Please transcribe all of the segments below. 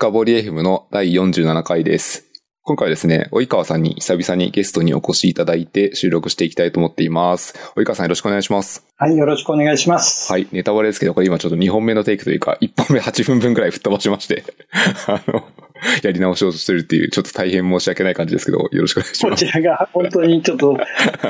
深掘り FM の第47回です。今回はですね、及川さんに久々にゲストにお越しいただいて収録していきたいと思っています。及川さんよろしくお願いします。はい、よろしくお願いします。はい、ネタバレですけど、これ今ちょっと2本目のテイクというか、1本目8分分くらい吹っ飛ばしまして あの、やり直しをしてるっていう、ちょっと大変申し訳ない感じですけど、よろしくお願いします。こちらが本当にちょっと、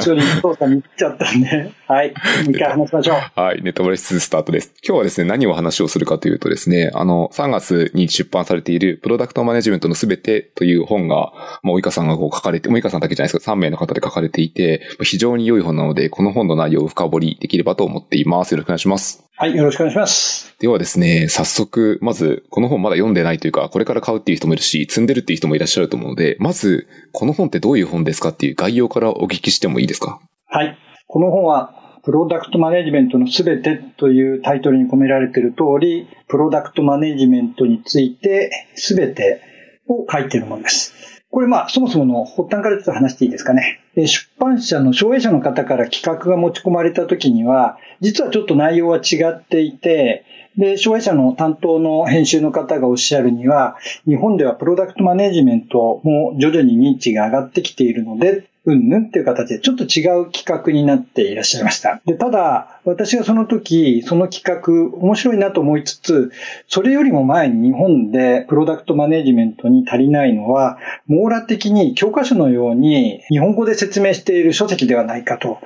処理操作に行っちゃったんで、はい、2回話しましょう。はい、ネタバレ室スタートです。今日はですね、何を話をするかというとですね、あの、3月に出版されている、プロダクトマネジメントのすべてという本が、まあ、及川さんがこう書かれて、及川さんだけじゃないですけど、3名の方で書かれていて、非常に良い本なので、この本の内容を深掘りできればと思っています。よろしくお願いします。はい、よろしくお願いします。ではですね、早速、まず、この本まだ読んでないというか、これから買うっていう人もいるし、積んでるっていう人もいらっしゃると思うので、まず、この本ってどういう本ですかっていう概要からお聞きしてもいいですか？はい。この本は、プロダクトマネジメントのすべてというタイトルに込められている通り、プロダクトマネジメントについてすべてを書いているものです。これまあ、そもそもの発端からちょっと話していいですかね。出版社の障害者の方から企画が持ち込まれた時には、実はちょっと内容は違っていて、で、障害者の担当の編集の方がおっしゃるには、日本ではプロダクトマネジメントも徐々に認知が上がってきているので、うんぬんっていう形でちょっと違う企画になっていらっしゃいました。で、ただ、私がその時、その企画、面白いなと思いつつ、それよりも前に日本でプロダクトマネジメントに足りないのは、網羅的に教科書のように日本語で説明している書籍ではないかと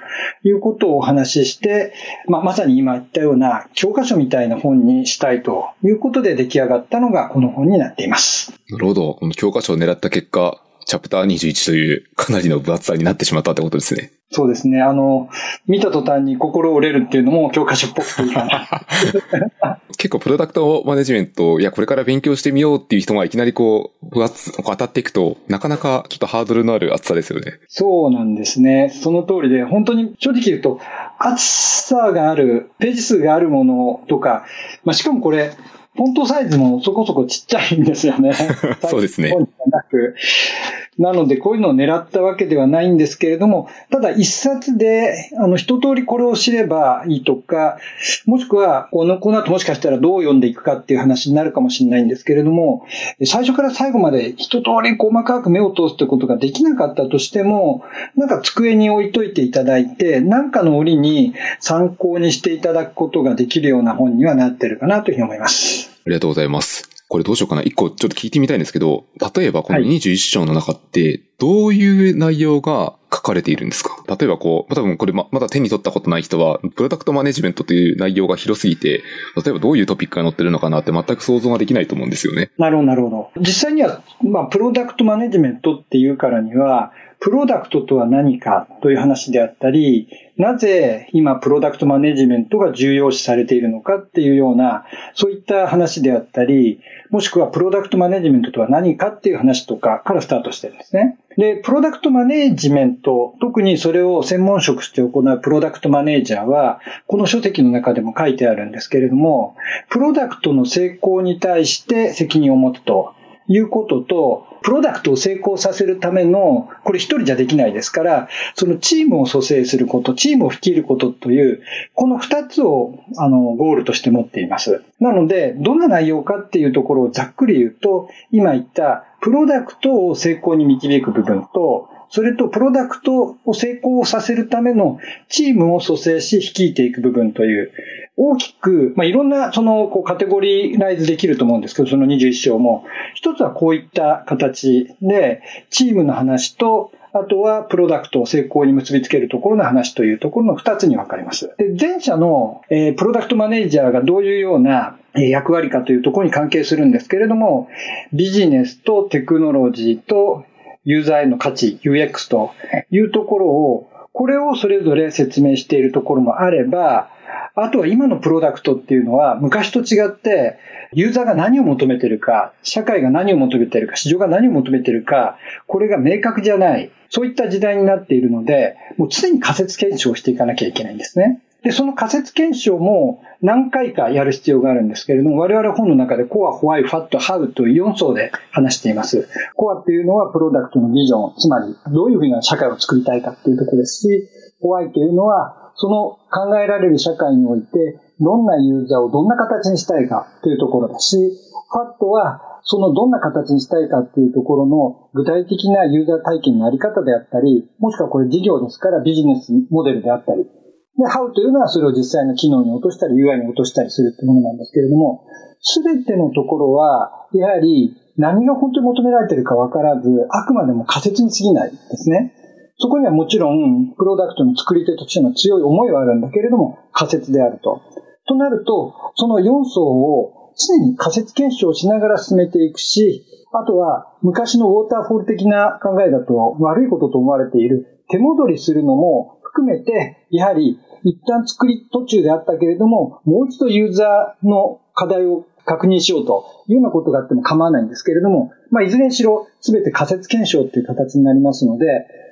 いうことをお話しして、まあ、まさに今言ったような教科書みたいな本にしたいということで出来上がったのがこの本になっています。なるほど。この教科書を狙った結果、チャプター21というかなりの分厚さになってしまったってことですね。そうですね。あの、見た途端に心折れるっていうのも教科書っぽくていいかな。結構プロダクトマネジメント、いや、これから勉強してみようっていう人がいきなりこう、分厚、当たっていくと、なかなかちょっとハードルのある厚さですよね。そうなんですね。その通りで、本当に正直言うと、厚さがある、ページ数があるものとか、まあ、しかもこれ、フォントサイズもそこそこちっちゃいんですよね。そうですね。なく。なので、こういうのを狙ったわけではないんですけれども、ただ一冊で、あの、一通りこれを知ればいいとか、もしくは、この、この後もしかしたらどう読んでいくかっていう話になるかもしれないんですけれども、最初から最後まで一通り細かく目を通すということができなかったとしても、なんか机に置いといていただいて、なんかの折に参考にしていただくことができるような本にはなってるかなというふうに思います。ありがとうございます。これどうしようかな。一個ちょっと聞いてみたいんですけど、例えばこの21章の中って、どういう内容が書かれているんですか？例えばこう、多分これままだ手に取ったことない人は、プロダクトマネジメントという内容が広すぎて、例えばどういうトピックが載ってるのかなって全く想像ができないと思うんですよね。なるほど、なるほど。実際には、まあ、プロダクトマネジメントっていうからには、プロダクトとは何かという話であったり、なぜ今プロダクトマネジメントが重要視されているのかっていうような、そういった話であったり、もしくはプロダクトマネジメントとは何かっていう話とかからスタートしてるんですね。で、プロダクトマネジメント、特にそれを専門職して行うプロダクトマネージャーは、この書籍の中でも書いてあるんですけれども、プロダクトの成功に対して責任を持つということと、プロダクトを成功させるための、これ一人じゃできないですから、そのチームを蘇生すること、チームを率いることという、この二つを、あの、ゴールとして持っています。なので、どんな内容かっていうところをざっくり言うと、今言ったプロダクトを成功に導く部分と、それとプロダクトを成功させるためのチームを蘇生し率いていく部分という、大きく、まあ、いろんなそのこうカテゴリーライズできると思うんですけど、その21章も、一つはこういった形で、チームの話と、あとはプロダクトを成功に結びつけるところの話というところの二つに分かれます。で、前者の、えー、プロダクトマネージャーがどういうような役割かというところに関係するんですけれども、ビジネスとテクノロジーとユーザーへの価値、UX というところを、これをそれぞれ説明しているところもあれば、あとは今のプロダクトっていうのは昔と違って、ユーザーが何を求めてるか、社会が何を求めてるか、市場が何を求めてるか、これが明確じゃない。そういった時代になっているので、もう常に仮説検証していかなきゃいけないんですね。で、その仮説検証も何回かやる必要があるんですけれども、我々本の中でコア、ホワイ、ファット、ハウという4層で話しています。コアっていうのはプロダクトのビジョン、つまりどういうふうな社会を作りたいかっていうところですし、ホワイというのはその考えられる社会において、どんなユーザーをどんな形にしたいかというところだし、ファットはそのどんな形にしたいかっていうところの具体的なユーザー体験のあり方であったり、もしくはこれ事業ですからビジネスモデルであったり、で、How というのはそれを実際の機能に落としたり UI に落としたりするってものなんですけれども、すべてのところは、やはり何が本当に求められているか分からず、あくまでも仮説に過ぎないですね。そこにはもちろん、プロダクトの作り手としての強い思いはあるんだけれども、仮説であると。となると、その4層を常に仮説検証しながら進めていくし、あとは昔のウォーターフォール的な考えだと悪いことと思われている手戻りするのも含めて、やはり一旦作り途中であったけれども、もう一度ユーザーの課題を確認しようというようなことがあっても構わないんですけれども、まあ、いずれにしろ全て仮説検証という形になりますので、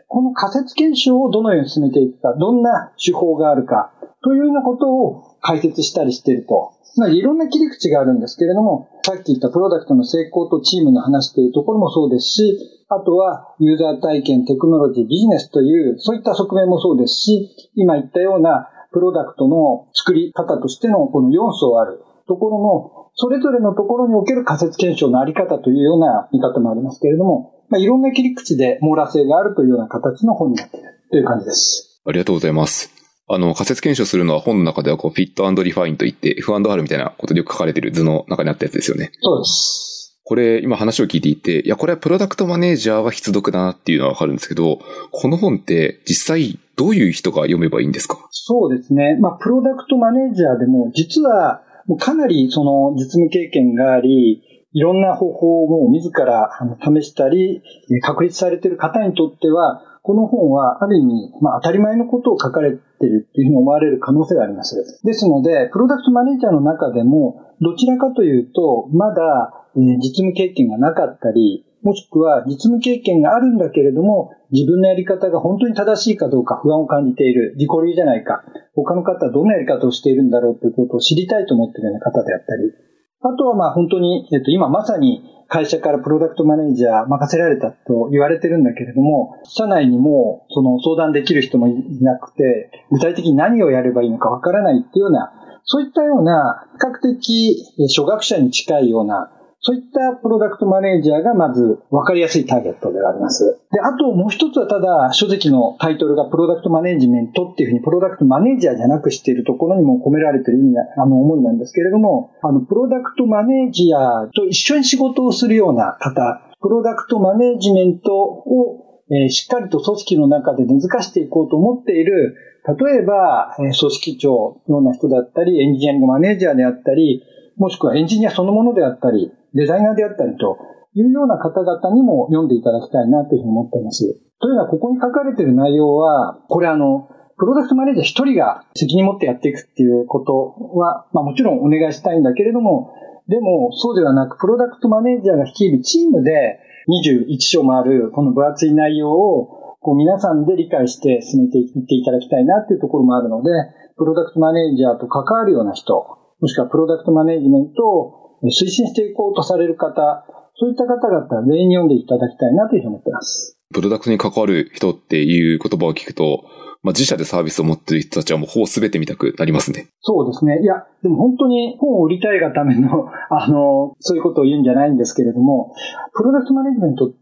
この仮説検証をどのように進めていくか、どんな手法があるか、というようなことを解説したりしていると。まあ、いろんな切り口があるんですけれども、さっき言ったプロダクトの成功とチームの話というところもそうですし、あとはユーザー体験、テクノロジー、ビジネスという、そういった側面もそうですし、今言ったようなプロダクトの作り方としてのこの4層あるところの、それぞれのところにおける仮説検証のあり方というような見方もありますけれども、まあ、いろんな切り口で網羅性があるというような形の本になっているという感じです。ありがとうございます。あの、仮説検証するのは本の中ではこう、フィットリファインといって F&R みたいなことでよく書かれている図の中にあったやつですよね。そうです。これ、今話を聞いていて、いや、これはプロダクトマネージャーは必読だなっていうのはわかるんですけど、この本って実際どういう人が読めばいいんですか？そうですね。まあ、プロダクトマネージャーでも、実は、もうかなりその実務経験があり、いろんな方法を自ら試したり、確立されている方にとっては、この本はある意味、まあ当たり前のことを書かれているというふうに思われる可能性があります。ですので、プロダクトマネージャーの中でも、どちらかというと、まだ実務経験がなかったり、もしくは実務経験があるんだけれども、自分のやり方が本当に正しいかどうか不安を感じている、自己流じゃないか、他の方はどんなやり方をしているんだろうということを知りたいと思っているような方であったり、あとはまあ本当に、えっと、今まさに会社からプロダクトマネージャー任せられたと言われてるんだけれども、社内にもその相談できる人もいなくて、具体的に何をやればいいのかわからないっていうような、そういったような比較的初学者に近いようなそういったプロダクトマネージャーがまず分かりやすいターゲットであります。で、あともう一つはただ、書籍のタイトルがプロダクトマネージメントっていうふうにプロダクトマネージャーじゃなくしているところにも込められている意味あの、思いなんですけれども、あの、プロダクトマネージャーと一緒に仕事をするような方、プロダクトマネージメントを、え、しっかりと組織の中で根付かしていこうと思っている例えば、え組織長のような人だったり、エンジニアリングマネージャーであったり、もしくはエンジニアそのものであったり、デザイナーであったりというような方々にも読んでいただきたいなというふうに思っています。というのは、ここに書かれている内容は、これあの、プロダクトマネージャー一人が責任持ってやっていくっていうことは、まあもちろんお願いしたいんだけれども、でもそうではなく、プロダクトマネージャーが率いるチームで21章もあるこの分厚い内容をこう皆さんで理解して進めていっていただきたいなっていうところもあるので、プロダクトマネージャーと関わるような人、もしくはプロダクトマネージメントを推進していこうとされる方、そういった方々、全員に読んでいただきたいなというふうに思っています。プロダクトに関わる人っていう言葉を聞くと、まあ、自社でサービスを持っている人たちはもうほぼ全て見たくなりますね。そうですね。いや、でも本当に本を売りたいがための、あの、そういうことを言うんじゃないんですけれども、プロダクトマネジメントって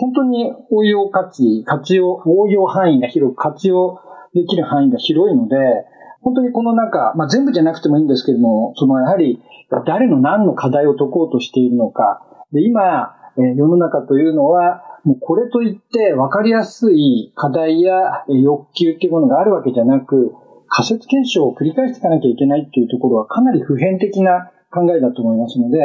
本当に応用価値、活用、応用範囲が広く活用できる範囲が広いので、本当にこの中、まあ、全部じゃなくてもいいんですけれども、そのやはり誰の何の課題を解こうとしているのか。で今、え世の中というのは、もうこれといって分かりやすい課題や欲求っていうものがあるわけじゃなく、仮説検証を繰り返していかなきゃいけないっていうところはかなり普遍的な考えだと思いますので、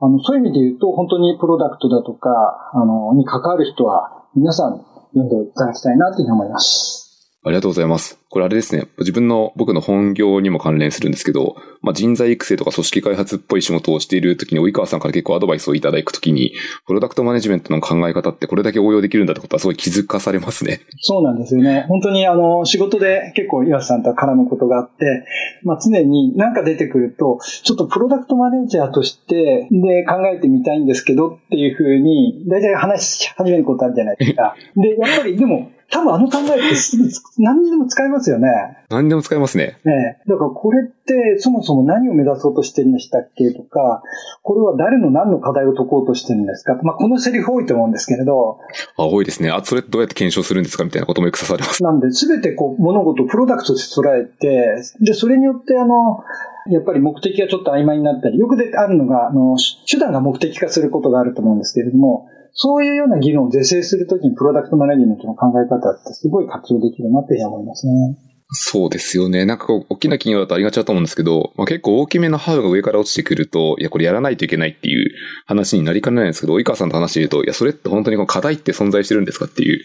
あの、そういう意味で言うと、本当にプロダクトだとか、あの、に関わる人は、皆さん読んでいただきたいなというふうに思います。ありがとうございます。これあれですね。自分の、僕の本業にも関連するんですけど、まあ、人材育成とか組織開発っぽい仕事をしているときに、及川さんから結構アドバイスをいただくときに、プロダクトマネジメントの考え方ってこれだけ応用できるんだってことはすごい気づかされますね。そうなんですよね。本当にあの、仕事で結構岩瀬さんと絡むことがあって、まあ、常に何か出てくると、ちょっとプロダクトマネージャーとして、で考えてみたいんですけどっていうふうに、大体話し始めることあるじゃないですか。で、やっぱりでも、多分あの考えってすぐ何にでも使えますよね。何にでも使えますね。ねだからこれってそもそも何を目指そうとしてるんでしたっけとか、これは誰の何の課題を解こうとしてるんですか？まあこのセリフ多いと思うんですけれど。あ、多いですね。あ、それどうやって検証するんですかみたいなこともよく刺されます。なんで、すべてこう物事をプロダクトとして捉えて、で、それによってあの、やっぱり目的がちょっと曖昧になったり、よくであるのが、あの、手段が目的化することがあると思うんですけれども、そういうような議論を是正するときにプロダクトマネジメントの考え方ってすごい活用できるなって思いますね。そうですよね。なんかこう、大きな企業だとありがちだと思うんですけど、まあ、結構大きめのハウが上から落ちてくると、いや、これやらないといけないっていう話になりかねないんですけど、及川さんと話していると、いや、それって本当にこの課題って存在してるんですかっていう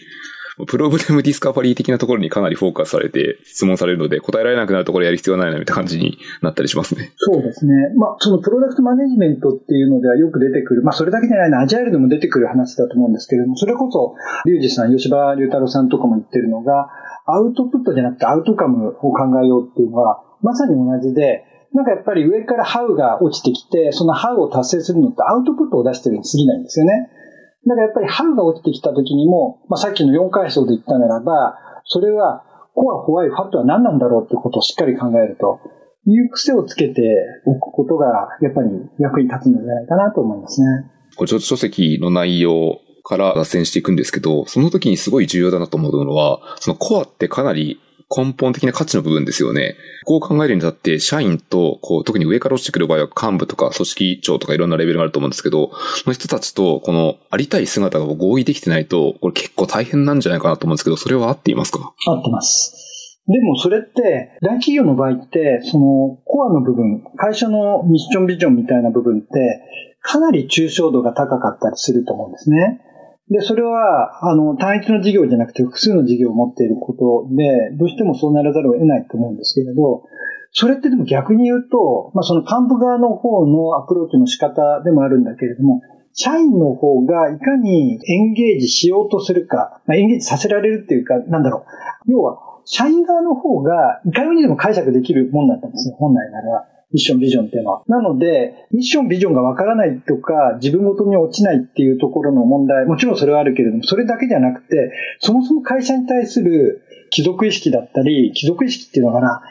プロブレムディスカバリー的なところにかなりフォーカスされて質問されるので、答えられなくなるところやる必要ないなみたいな感じになったりしますね。そうですね。まあ、そのプロダクトマネジメントっていうのではよく出てくる、まあ、それだけじゃないな、アジャイルでも出てくる話だと思うんですけれども、それこそ、リュウジさん、吉羽龍太郎さんとかも言ってるのが、アウトプットじゃなくてアウトカムを考えようっていうのは、まさに同じで、なんかやっぱり上からハウが落ちてきて、そのハウを達成するのってアウトプットを出してるに過ぎないんですよね。だからやっぱり春が落ちてきた時にも、まあ、さっきの4階層で言ったならば、それはコア、ホワイ、ファットは何なんだろうってことをしっかり考えるという癖をつけておくことが、やっぱり役に立つんじゃないかなと思いますね。これ、書籍の内容から脱線していくんですけど、その時にすごい重要だなと思うのは、そのコアってかなり根本的な価値の部分ですよね。こう考えるにあって、社員と、こう、特に上から落ちてくる場合は幹部とか組織長とかいろんなレベルがあると思うんですけど、その人たちと、この、ありたい姿が合意できてないと、これ結構大変なんじゃないかなと思うんですけど、それは合っていますか？合ってます。でもそれって、大企業の場合って、そのコアの部分、会社のミッションビジョンみたいな部分って、かなり抽象度が高かったりすると思うんですね。で、それは、あの、単一の事業じゃなくて複数の事業を持っていることで、どうしてもそうならざるを得ないと思うんですけれど、それってでも逆に言うと、まあ、その幹部側の方のアプローチの仕方でもあるんだけれども、社員の方がいかにエンゲージしようとするか、まあ、エンゲージさせられるっていうか、なんだろう。要は、社員側の方がいかにでも解釈できるもんだったんですね、本来なら。ミッションビジョンっていうのは。なので、ミッションビジョンがわからないとか、自分ごとに落ちないっていうところの問題、もちろんそれはあるけれども、それだけじゃなくて、そもそも会社に対する貴族意識だったり、貴族意識っていうのかな、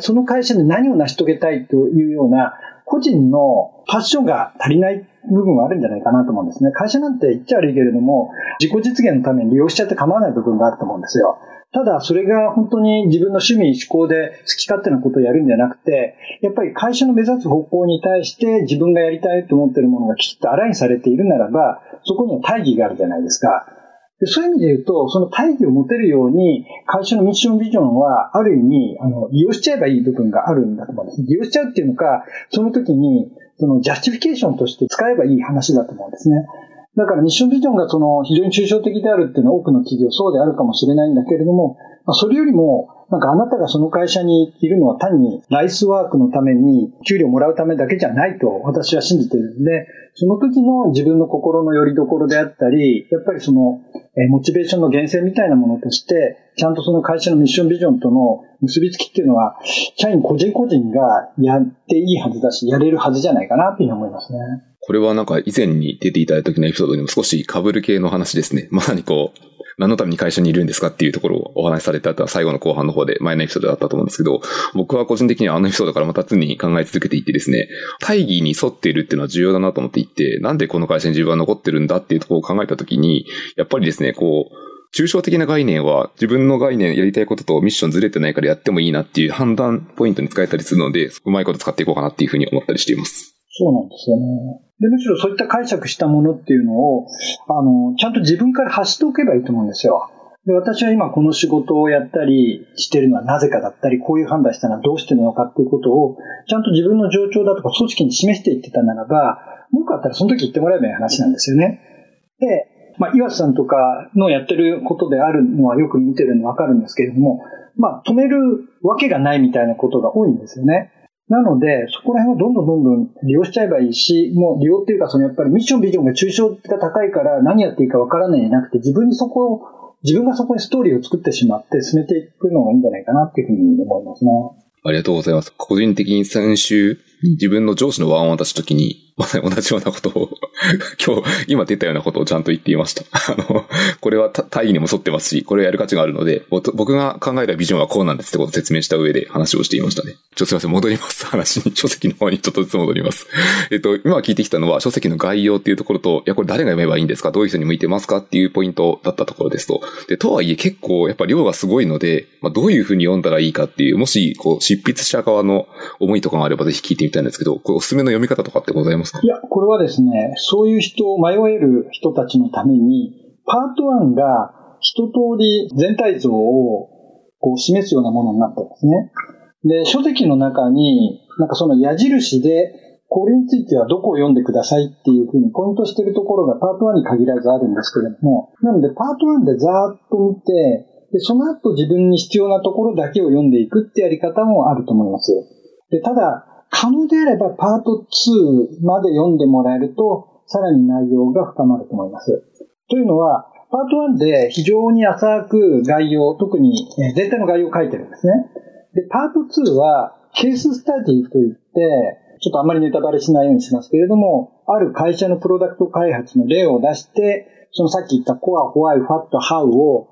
その会社で何を成し遂げたいというような、個人のパッションが足りない部分はあるんじゃないかなと思うんですね。会社なんて言っちゃ悪いけれども、自己実現のために利用しちゃって構わない部分があると思うんですよ。ただ、それが本当に自分の趣味、思考で好き勝手なことをやるんじゃなくて、やっぱり会社の目指す方向に対して自分がやりたいと思っているものがきちっと align されているならば、そこには大義があるじゃないですか。でそういう意味で言うと、その大義を持てるように、会社のミッションビジョンは、ある意味、あの、利用しちゃえばいい部分があるんだと思うんです。利用しちゃうっていうのか、その時に、その justification として使えばいい話だと思うんですね。だからミッションビジョンがその非常に抽象的であるっていうのは多くの企業そうであるかもしれないんだけれども、まあ、それよりも、なんかあなたがその会社にいるのは単にライスワークのために給料もらうためだけじゃないと私は信じてるんで、その時の自分の心の拠り所であったり、やっぱりその、えモチベーションの源泉みたいなものとして、ちゃんとその会社のミッションビジョンとの結びつきっていうのは、社員個人個人がやっていいはずだし、やれるはずじゃないかなっていうふうに思いますね。これはなんか以前に出ていただいた時のエピソードにも少し被る系の話ですね。まさにこう、何のために会社にいるんですかっていうところをお話しされた最後の後半の方で前のエピソードだったと思うんですけど、僕は個人的にはあのエピソードからまた常に考え続けていてですね、大義に沿っているっていうのは重要だなと思っていて、なんでこの会社に自分は残ってるんだっていうところを考えたときに、やっぱりですね、こう、抽象的な概念は自分の概念やりたいこととミッションずれてないからやってもいいなっていう判断ポイントに使えたりするので、うまいこと使っていこうかなっていうふうに思ったりしています。そうなんですよね。で、むしろそういった解釈したものっていうのを、あの、ちゃんと自分から発しておけばいいと思うんですよ。で、私は今この仕事をやったりしてるのはなぜかだったり、こういう判断したのはどうしてるのかっていうことを、ちゃんと自分の状況だとか組織に示していってたならば、文句あったらその時言ってもらえばいい話なんですよね。で、まあ、岩瀬さんとかのやってることであるのはよく見てるのわかるんですけれども、まあ、止めるわけがないみたいなことが多いんですよね。なので、そこら辺をどんどんどんどん利用しちゃえばいいし、もう利用っていうか、そのやっぱりミッションビジョンが抽象が高いから何やっていいかわからないんじゃなくて、自分にそこを自分がそこにストーリーを作ってしまって進めていくのがいいんじゃないかなっていうふうに思いますね。ありがとうございます。個人的に先週、自分の上司のワンを出した時に、まさに同じようなことを 今日、今出たようなことをちゃんと言っていました。あの、これは大義にも沿ってますし、これをやる価値があるので、僕が考えたビジョンはこうなんですってことを説明した上で話をしていましたね。ちょっとすいません、戻ります。話に、書籍の方にちょっとずつ戻ります。えっと、今聞いてきたのは、書籍の概要っていうところと、いや、これ誰が読めばいいんですか？どういう人に向いてますか？っていうポイントだったところですと。で、とはいえ結構、やっぱ量がすごいので、まあ、どういうふうに読んだらいいかっていう、もし、こう、執筆者側の思いとかがあればぜひ聞いてみたいんですけど、これおすすめの読み方とかってございますか？いや、これはですね、そういう人を迷える人たちのために、パート1が一通り全体像をこう示すようなものになってますね。で、書籍の中に、なんかその矢印で、これについてはどこを読んでくださいっていうふうにポイントしてるところがパート1に限らずあるんですけれども、なのでパート1でざーっと見て、で、その後自分に必要なところだけを読んでいくってやり方もあると思います。で、ただ、可能であればパート2まで読んでもらえると、さらに内容が深まると思います。というのは、パート1で非常に浅く概要、特に全体の概要を書いてるんですね。で、パート2はケーススタディといって、ちょっとあまりネタバレしないようにしますけれども、ある会社のプロダクト開発の例を出して、そのさっき言ったコア、ホワイ、ファット、ハウを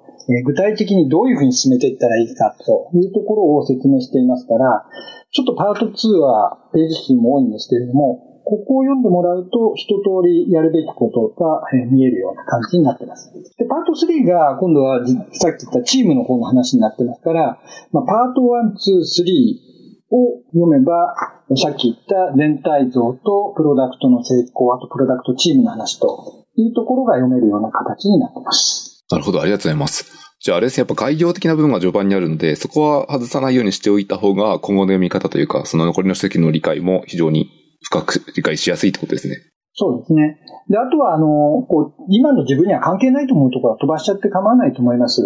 具体的にどういうふうに進めていったらいいかというところを説明していますから、ちょっとパート2はページ数も多いんですけれども、ここを読んでもらうと一通りやるべきことが見えるような感じになってます。で、パート3が今度はさっき言ったチームの方の話になってますから、まあ、パート1、2、3を読めば、さっき言った全体像とプロダクトの成功、あとプロダクトチームの話というところが読めるような形になってます。なるほど、ありがとうございます。じゃああれですね、やっぱ概要的な部分が序盤にあるので、そこは外さないようにしておいた方が今後の読み方というか、その残りの席の理解も非常に深く理解しやすいってことですね。そうですね。で、あとは、あの、こう、今の自分には関係ないと思うところは飛ばしちゃって構わないと思います。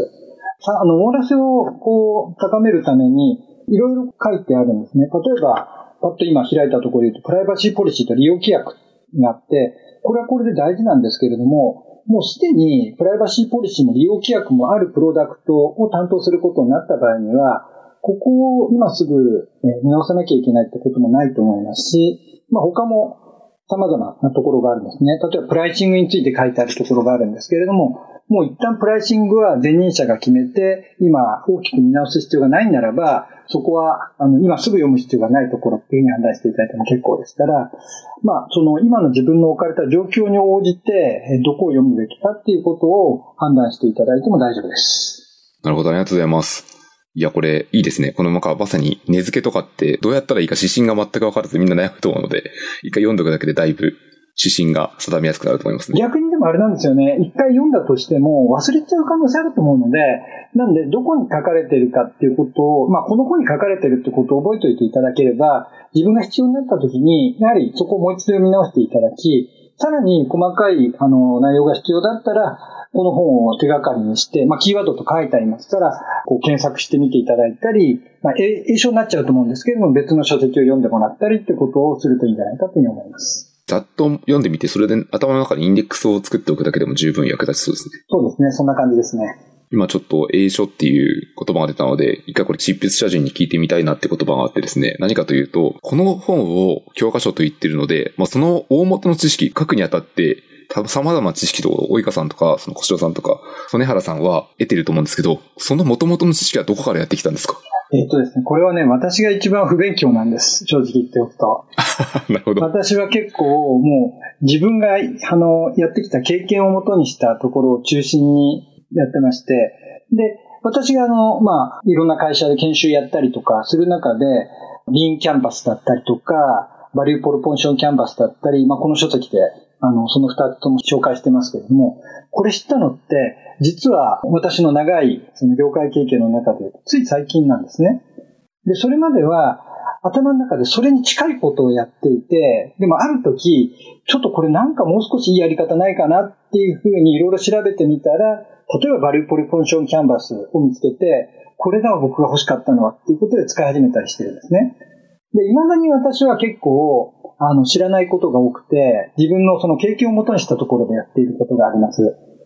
さあの、網羅性をこう、高めるために、いろいろ書いてあるんですね。例えば、パッと今開いたところで言うと、プライバシーポリシーと利用規約があって、これはこれで大事なんですけれども、もうすでにプライバシーポリシーも利用規約もあるプロダクトを担当することになった場合には、ここを今すぐ見直さなきゃいけないってこともないと思いますし、まあ他も様々なところがあるんですね。例えばプライシングについて書いてあるところがあるんですけれども、もう一旦プライシングは前任者が決めて、今大きく見直す必要がないならば、そこは、あの、今すぐ読む必要がないところっていうふうに判断していただいても結構ですから、まあ、その今の自分の置かれた状況に応じて、どこを読むべきかっていうことを判断していただいても大丈夫です。なるほど、ありがとうございます。いや、これ、いいですね。このままさに、根付けとかって、どうやったらいいか指針が全く分からずみんな悩むと思うので、一回読んどくだけでだいぶ指針が定めやすくなると思いますね。逆にでもあれなんですよね。一回読んだとしても忘れちゃう可能性あると思うので、なんでどこに書かれてるかっていうことを、まあこの本に書かれてるってことを覚えておいていただければ、自分が必要になった時に、やはりそこをもう一度読み直していただき、さらに細かいあの内容が必要だったら、この本を手がかりにして、まあ、キーワードと書いてありますから、こう検索してみていただいたり、まあ、英書になっちゃうと思うんですけれども、別の書籍を読んでもらったりってことをするといいんじゃないかというふうに思います。ざっと読んでみて、それで頭の中にインデックスを作っておくだけでも十分役立ちそうですね。そうですね。そんな感じですね。今ちょっと英書っていう言葉が出たので、一回これ執筆者陣に聞いてみたいなって言葉があってですね、何かというと、この本を教科書と言ってるので、まあ、その大元の知識、書くにあたって、様々な知識と、及川さんとか、その小城さんとか、曽根原さんは得てると思うんですけど、その元々の知識はどこからやってきたんですか？えっ、とですね、これはね、私が一番不勉強なんです。正直言っておくと。なるほど。私は結構もう自分があのやってきた経験をもとにしたところを中心にやってまして、で、私があの、まあ、いろんな会社で研修やったりとかする中で、 lean canvas だったりとか、 value proposition canvas だったり、まあ、この書籍であの、その二つとも紹介してますけれども、これ知ったのって、実は私の長いその業界経験の中で、つい最近なんですね。で、それまでは、頭の中でそれに近いことをやっていて、でもある時、ちょっとこれなんかもう少しいいやり方ないかなっていうふうにいろいろ調べてみたら、例えばバリューポリポンションキャンバスを見つけて、これだ僕が欲しかったのはっていうことで使い始めたりしてるんですね。で、未だに私は結構、あの、知らないことが多くて、自分のその経験をもとにしたところでやっていることがあります。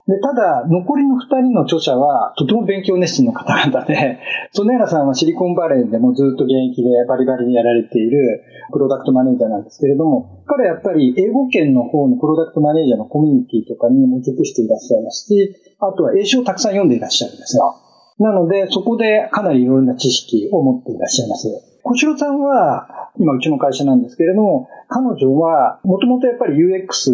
で、ただ、残りの二人の著者は、とても勉強熱心の方々で、曽根原さんはシリコンバレーでもずっと現役でバリバリにやられているプロダクトマネージャーなんですけれども、彼はやっぱり英語圏の方のプロダクトマネージャーのコミュニティとかにも属していらっしゃいますし、あとは英書をたくさん読んでいらっしゃるんですよ。なので、そこでかなりいろんな知識を持っていらっしゃいます。小城さんは、今うちの会社なんですけれども、彼女は、もともとやっぱり UX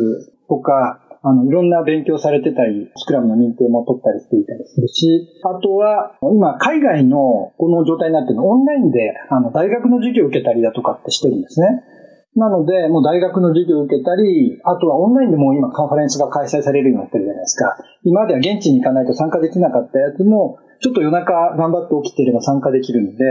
とか、あの、いろんな勉強されてたり、スクラムの認定も取ったりしていたりするし、あとは、今、海外のこの状態になっているのオンラインで、あの、大学の授業を受けたりだとかってしてるんですね。なので、もう大学の授業を受けたり、あとはオンラインでも今カンファレンスが開催されるようになってるじゃないですか。今では現地に行かないと参加できなかったやつも、ちょっと夜中頑張って起きていれば参加できるので、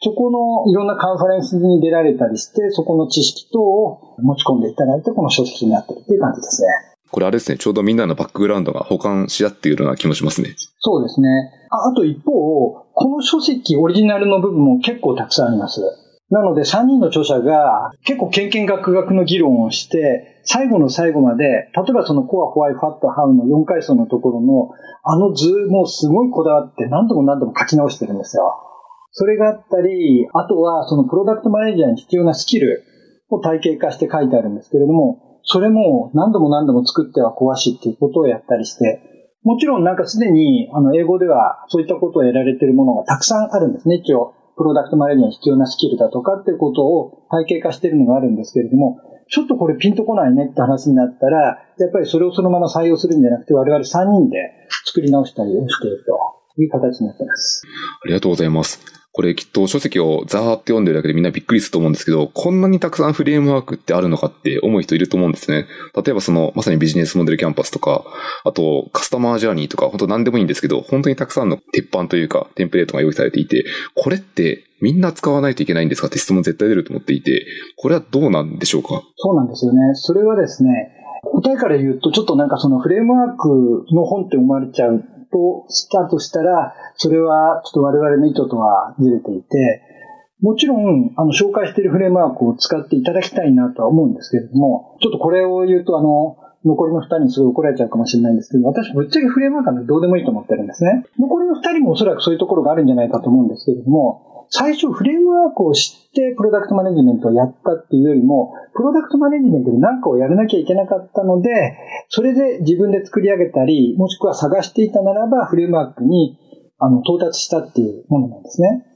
そこのいろんなカンファレンスに出られたりして、そこの知識等を持ち込んでいただいて、この書籍になってるっていう感じですね。これあれですね、ちょうどみんなのバックグラウンドが保管し合っているような気もしますね。そうですね。ああと一方、この書籍オリジナルの部分も結構たくさんあります。なので3人の著者が結構研研学学の議論をして、最後の最後まで、例えばそのコア、ホワイ、ファット、ハウの4階層のところの、あの図もすごいこだわって何度も何度も書き直してるんですよ。それがあったり、あとはそのプロダクトマネージャーに必要なスキルを体系化して書いてあるんですけれども、それも何度も何度も作っては壊しっていうことをやったりして、もちろんなんかすでにあの英語ではそういったことをやられているものがたくさんあるんですね、一応。プロダクトマネージャーに必要なスキルだとかっていうことを体系化しているのがあるんですけれども、ちょっとこれピンとこないねって話になったら、やっぱりそれをそのまま採用するんじゃなくて、我々3人で作り直したりをしているという形になっています。ありがとうございます。これきっと書籍をザーって読んでるだけでみんなびっくりすると思うんですけど、こんなにたくさんフレームワークってあるのかって思う人いると思うんですね。例えばその、まさにビジネスモデルキャンパスとか、あとカスタマージャーニーとか、本当何でもいいんですけど、本当にたくさんの鉄板というか、テンプレートが用意されていて、これってみんな使わないといけないんですかって質問絶対出ると思っていて、これはどうなんでしょうか？そうなんですよね。それはですね、答えから言うと、ちょっとなんかそのフレームワークの本って思われちゃうとしたとしたら、それはちょっと我々の意図とはずれていて、もちろん、あの、紹介しているフレームワークを使っていただきたいなとは思うんですけれども、ちょっとこれを言うと、あの、残りの二人にすごい怒られちゃうかもしれないんですけど、私ぶっちゃけフレームワークなんてどうでもいいと思ってるんですね。残りの二人もおそらくそういうところがあるんじゃないかと思うんですけれども、最初フレームワークを知ってプロダクトマネジメントをやったっていうよりも、プロダクトマネジメントで何かをやらなきゃいけなかったので、それで自分で作り上げたり、もしくは探していたならば、フレームワークにあの到達したっていうものなんですね。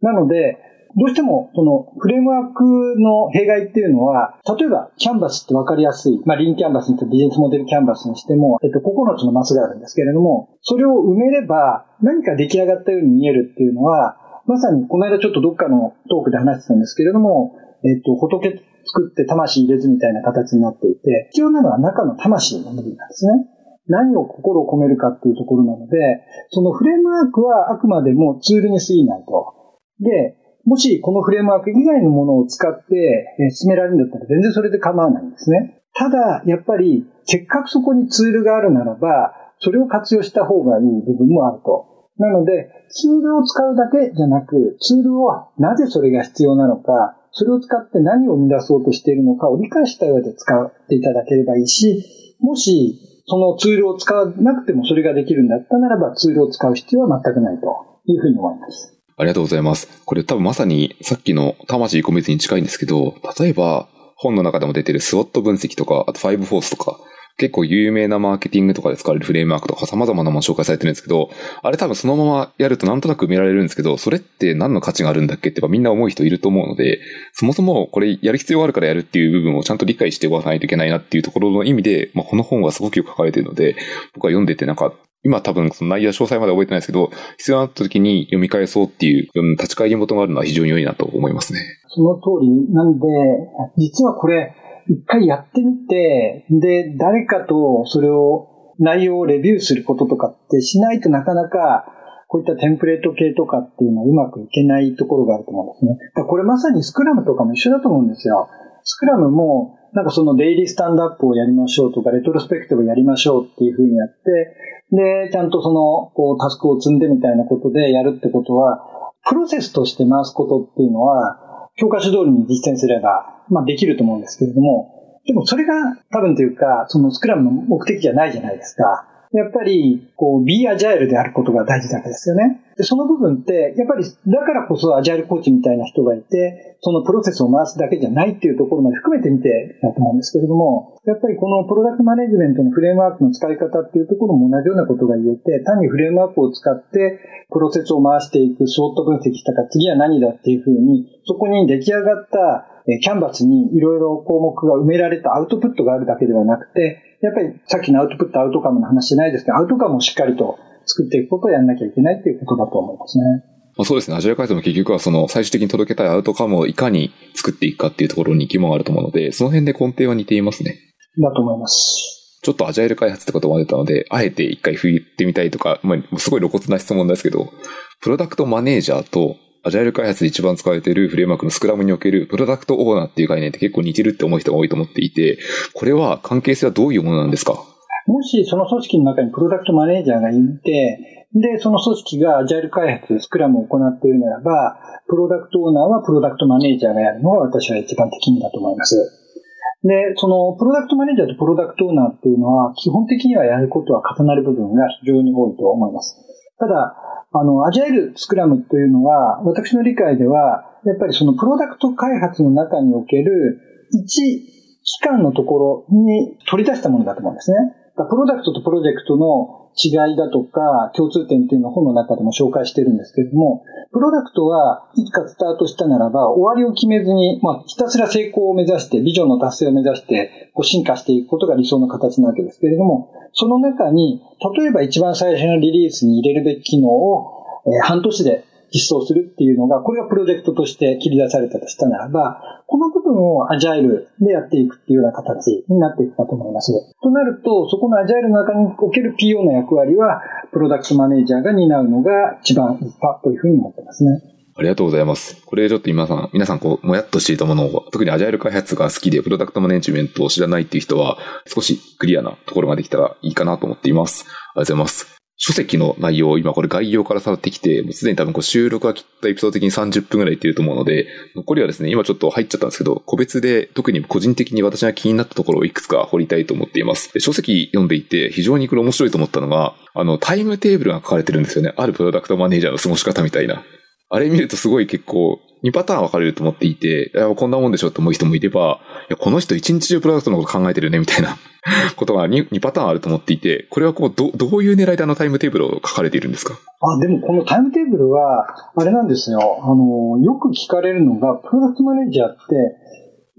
なので、どうしても、その、フレームワークの弊害っていうのは、例えば、キャンバスってわかりやすい、まあ、リンキャンバスにしてビジネスモデルキャンバスにしても、えっと、9つのマスがあるんですけれども、それを埋めれば、何か出来上がったように見えるっていうのは、まさに、この間ちょっとどっかのトークで話してたんですけれども、えっと、仏作って魂入れずみたいな形になっていて、必要なのは中の魂の部分なんですね。何を心を込めるかっていうところなので、そのフレームワークはあくまでもツールに過ぎないと。で、もしこのフレームワーク以外のものを使って進められるんだったら全然それで構わないんですね。ただ、やっぱり、せっかくそこにツールがあるならば、それを活用した方がいい部分もあると。なので、ツールを使うだけじゃなく、ツールをなぜそれが必要なのか、それを使って何を生み出そうとしているのかを理解した上で使っていただければいいし、もし、そのツールを使わなくてもそれができるんだったならば、ツールを使う必要は全くないというふうに思います。ありがとうございます。これ多分まさにさっきの魂込めずに近いんですけど、例えば本の中でも出てるスウォット分析とか、あとファイブフォースとか、結構有名なマーケティングとかで使われるフレームワークとか様々なもの紹介されてるんですけど、あれ多分そのままやるとなんとなく埋められるんですけど、それって何の価値があるんだっけってみんな思う人いると思うので、そもそもこれやる必要があるからやるっていう部分をちゃんと理解しておかないといけないなっていうところの意味で、まあ、この本はすごくよく書かれてるので、僕は読んでてなんか今多分その内容詳細まで覚えてないですけど、必要になった時に読み返そうっていう、うん、立ち返り元があるのは非常に良いなと思いますね。その通りなんで、実はこれ、一回やってみて、で、誰かとそれを、内容をレビューすることとかってしないとなかなか、こういったテンプレート系とかっていうのはうまくいけないところがあると思うんですね。だこれまさにスクラムとかも一緒だと思うんですよ。スクラムも、なんかそのデイリースタンドアップをやりましょうとか、レトロスペクティブをやりましょうっていうふうにやって、で、ちゃんとその、こう、タスクを積んでみたいなことでやるってことは、プロセスとして回すことっていうのは、教科書通りに実践すれば、まあできると思うんですけれども、でもそれが多分というか、そのスクラムの目的じゃないじゃないですか。やっぱり、こう、be agile であることが大事なわけですよね。で、その部分って、やっぱり、だからこそアジャイルコーチみたいな人がいて、そのプロセスを回すだけじゃないっていうところまで含めてみてだと思うんですけれども、やっぱりこのプロダクトマネジメントのフレームワークの使い方っていうところも同じようなことが言えて、単にフレームワークを使ってプロセスを回していく、ショート分析したか次は何だっていうふうに、そこに出来上がったキャンバスにいろいろ項目が埋められたアウトプットがあるだけではなくて、やっぱりさっきのアウトプット、アウトカムの話じゃないですけど、アウトカムをしっかりと作っていくことをやんなきゃいけないっていうことだと思いますね。まあ、そうですね。アジア改造も結局はその最終的に届けたいアウトカムをいかに作っていくかっていうところに疑問があると思うので、その辺で根底は似ていますね。だと思います。ちょっとアジャイル開発って言葉が出たので、あえて一回言ってみたいとか、まあ、すごい露骨な質問ですけど、プロダクトマネージャーとアジャイル開発で一番使われているフレームワークのスクラムにおけるプロダクトオーナーっていう概念って結構似てるって思う人が多いと思っていて、これは関係性はどういうものなんですか？もしその組織の中にプロダクトマネージャーがいて、で、その組織がアジャイル開発、スクラムを行っているならば、プロダクトオーナーはプロダクトマネージャーがやるのが私は一番適任だと思います。で、そのプロダクトマネージャーとプロダクトオーナーっていうのは、基本的にはやることは重なる部分が非常に多いと思います。ただ、あの、アジャイルスクラムというのは、私の理解では、やっぱりそのプロダクト開発の中における一期間のところに取り出したものだと思うんですね。プロダクトとプロジェクトの違いだとか共通点っていうのを本の中でも紹介してるんですけれども、プロダクトはいつかスタートしたならば終わりを決めずに、まあ、ひたすら成功を目指して、ビジョンの達成を目指してこう進化していくことが理想の形なわけですけれども、その中に、例えば一番最初のリリースに入れるべき機能を、半年で実装するっていうのが、これがプロジェクトとして切り出されたとしたならば、この部分をアジャイルでやっていくっていうような形になっていくかと思います。となると、そこのアジャイルの中における PO の役割は、プロダクトマネージャーが担うのが一番いいかというふうに思ってますね。ありがとうございます。これちょっと皆さん、皆さんこう、もやっとしていたものを、特にアジャイル開発が好きで、プロダクトマネジメントを知らないっていう人は、少しクリアなところができたらいいかなと思っています。ありがとうございます。書籍の内容を今これ概要から触ってきて、もうすでに多分こう収録が切ったエピソード的に30分くらいってると思うので、残りはですね、今ちょっと入っちゃったんですけど、個別で特に個人的に私が気になったところをいくつか掘りたいと思っています。で書籍読んでいて非常にこれ面白いと思ったのが、あの、タイムテーブルが書かれてるんですよね。あるプロダクトマネージャーの過ごし方みたいな。あれ見るとすごい結構2パターン分かれると思っていて、こんなもんでしょって思う人もいれば、いやこの人一日中プロダクトのこと考えてるねみたいな ことが 2, 2パターンあると思っていて、これはこうど、どういう狙いであのタイムテーブルを書かれているんですか？あ、でもこのタイムテーブルは、あれなんですよ。あの、よく聞かれるのが、プロダクトマネージャーって、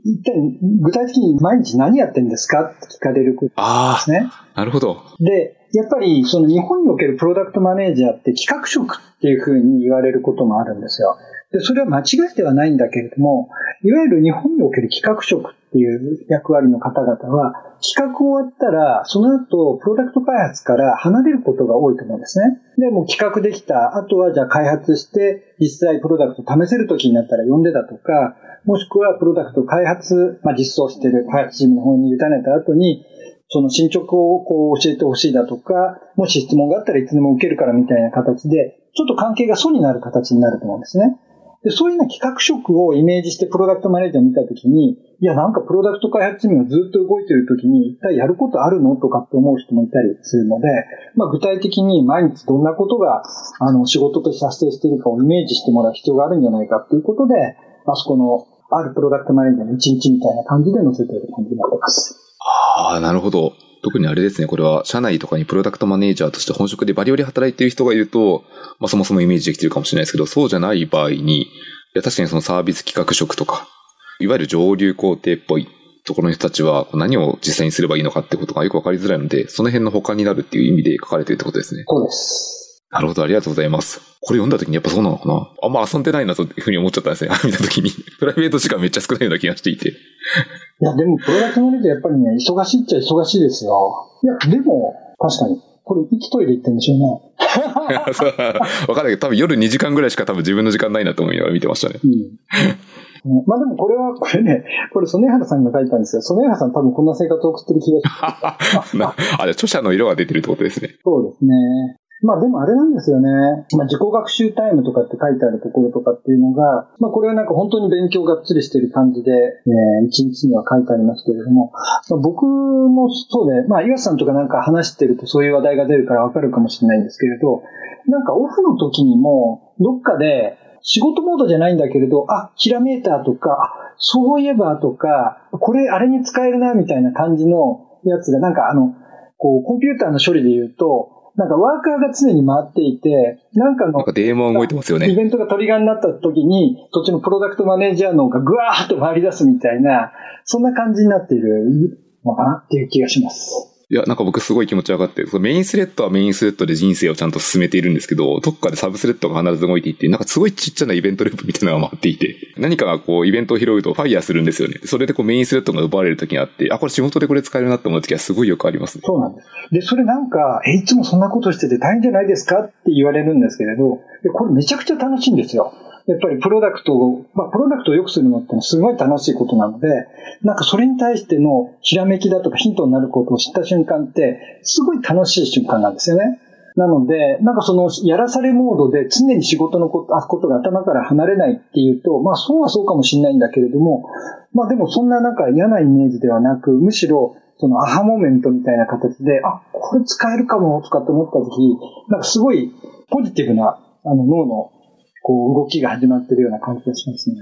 一体具体的に毎日何やってんですかって聞かれることですね。なるほど。で、やっぱりその日本におけるプロダクトマネージャーって企画職っていうふうに言われることもあるんですよ。で、それは間違いではないんだけれども、いわゆる日本における企画職っていう役割の方々は、企画終わったら、その後、プロダクト開発から離れることが多いと思うんですね。で、もう企画できた、あとはじゃあ開発して、実際プロダクト試せる時になったら呼んでだとか、もしくはプロダクト開発、まあ、実装してる開発チームの方に委ねた後に、その進捗をこう教えてほしいだとか、もし質問があったらいつでも受けるからみたいな形で、ちょっと関係が素になる形になると思うんですね。で、そういうような企画職をイメージしてプロダクトマネージャーを見たときに、いや、なんかプロダクト開発チームがずっと動いてるときに、一体やることあるのとかって思う人もいたりするので、まあ具体的に毎日どんなことが、あの、仕事として発生しているかをイメージしてもらう必要があるんじゃないかっていうことで、あそこの、あるプロダクトマネージャーの一日みたいな感じで載せている感じになってます。ああ、なるほど。特にあれですね、これは社内とかにプロダクトマネージャーとして本職でバリオリ働いている人がいると、まあそもそもイメージできてるかもしれないですけど、そうじゃない場合に、いや確かにそのサービス企画職とか、いわゆる上流工程っぽいところの人たちは何を実際にすればいいのかってことがよくわかりづらいので、その辺の他になるっていう意味で書かれてるってことですね。そうです。なるほど、ありがとうございます。これ読んだ時にやっぱそうなのかな？あんま遊んでないなというふうに思っちゃったんですね。見た時に。プライベート時間めっちゃ少ないような気がしていて。いや、でもプロダクトマネージャーやっぱりね、忙しいっちゃ忙しいですよ。いや、でも、確かに。これ、息トイレ行ってんでしょうね。わかんないけど、多分夜2時間ぐらいしか多分自分の時間ないなと思いながら見てましたね。うん。まあでもこれは、これね、これ、曽根原さんが書いたんですよ。曽根原さん多分こんな生活を送ってる気がします。あ、じゃ著者の色が出てるってことですね。そうですね。まあでもあれなんですよね。まあ自己学習タイムとかって書いてあるところとかっていうのが、まあこれはなんか本当に勉強がっつりしてる感じで、えー、一日には書いてありますけれども、まあ、僕もそうで、まあ岩さんとかなんか話してるとそういう話題が出るからわかるかもしれないんですけれど、なんかオフの時にもどっかで仕事モードじゃないんだけれど、あ、ひらめいたとか、そういえばとか、これあれに使えるなみたいな感じのやつがなんかあの、こうコンピューターの処理で言うと、なんかワーカーが常に回っていて、なんかの、なんかデーモン動いてますよね。イベントがトリガーになった時に、そっちのプロダクトマネージャーのがぐわーっと回り出すみたいな、そんな感じになっているのかなっていう気がします。いや、なんか僕すごい気持ち分かって、メインスレッドはメインスレッドで人生をちゃんと進めているんですけど、どっかでサブスレッドが必ず動いていって、なんかすごいちっちゃなイベントループみたいなのが回っていて、何かがこうイベントを拾うとファイヤーするんですよね。それでこうメインスレッドが奪われる時があって、あ、これ仕事でこれ使えるなって思う時はすごいよくありますね。そうなんです。で、それなんか、え、いつもそんなことしてて大変じゃないですかって言われるんですけれど、これめちゃくちゃ楽しいんですよ。やっぱりプロダクトを、まあ、プロダクトを良くするのってすごい楽しいことなので、なんかそれに対してのひらめきだとかヒントになることを知った瞬間って、すごい楽しい瞬間なんですよね。なので、なんかその、やらされモードで常に仕事のことことが頭から離れないっていうと、まあそうはそうかもしれないんだけれども、まあでもそんななんか嫌なイメージではなく、むしろそのアハモメントみたいな形で、あ、これ使えるかもとかって思った時、なんかすごいポジティブなあの脳のこう、動きが始まってるような感じがしますね。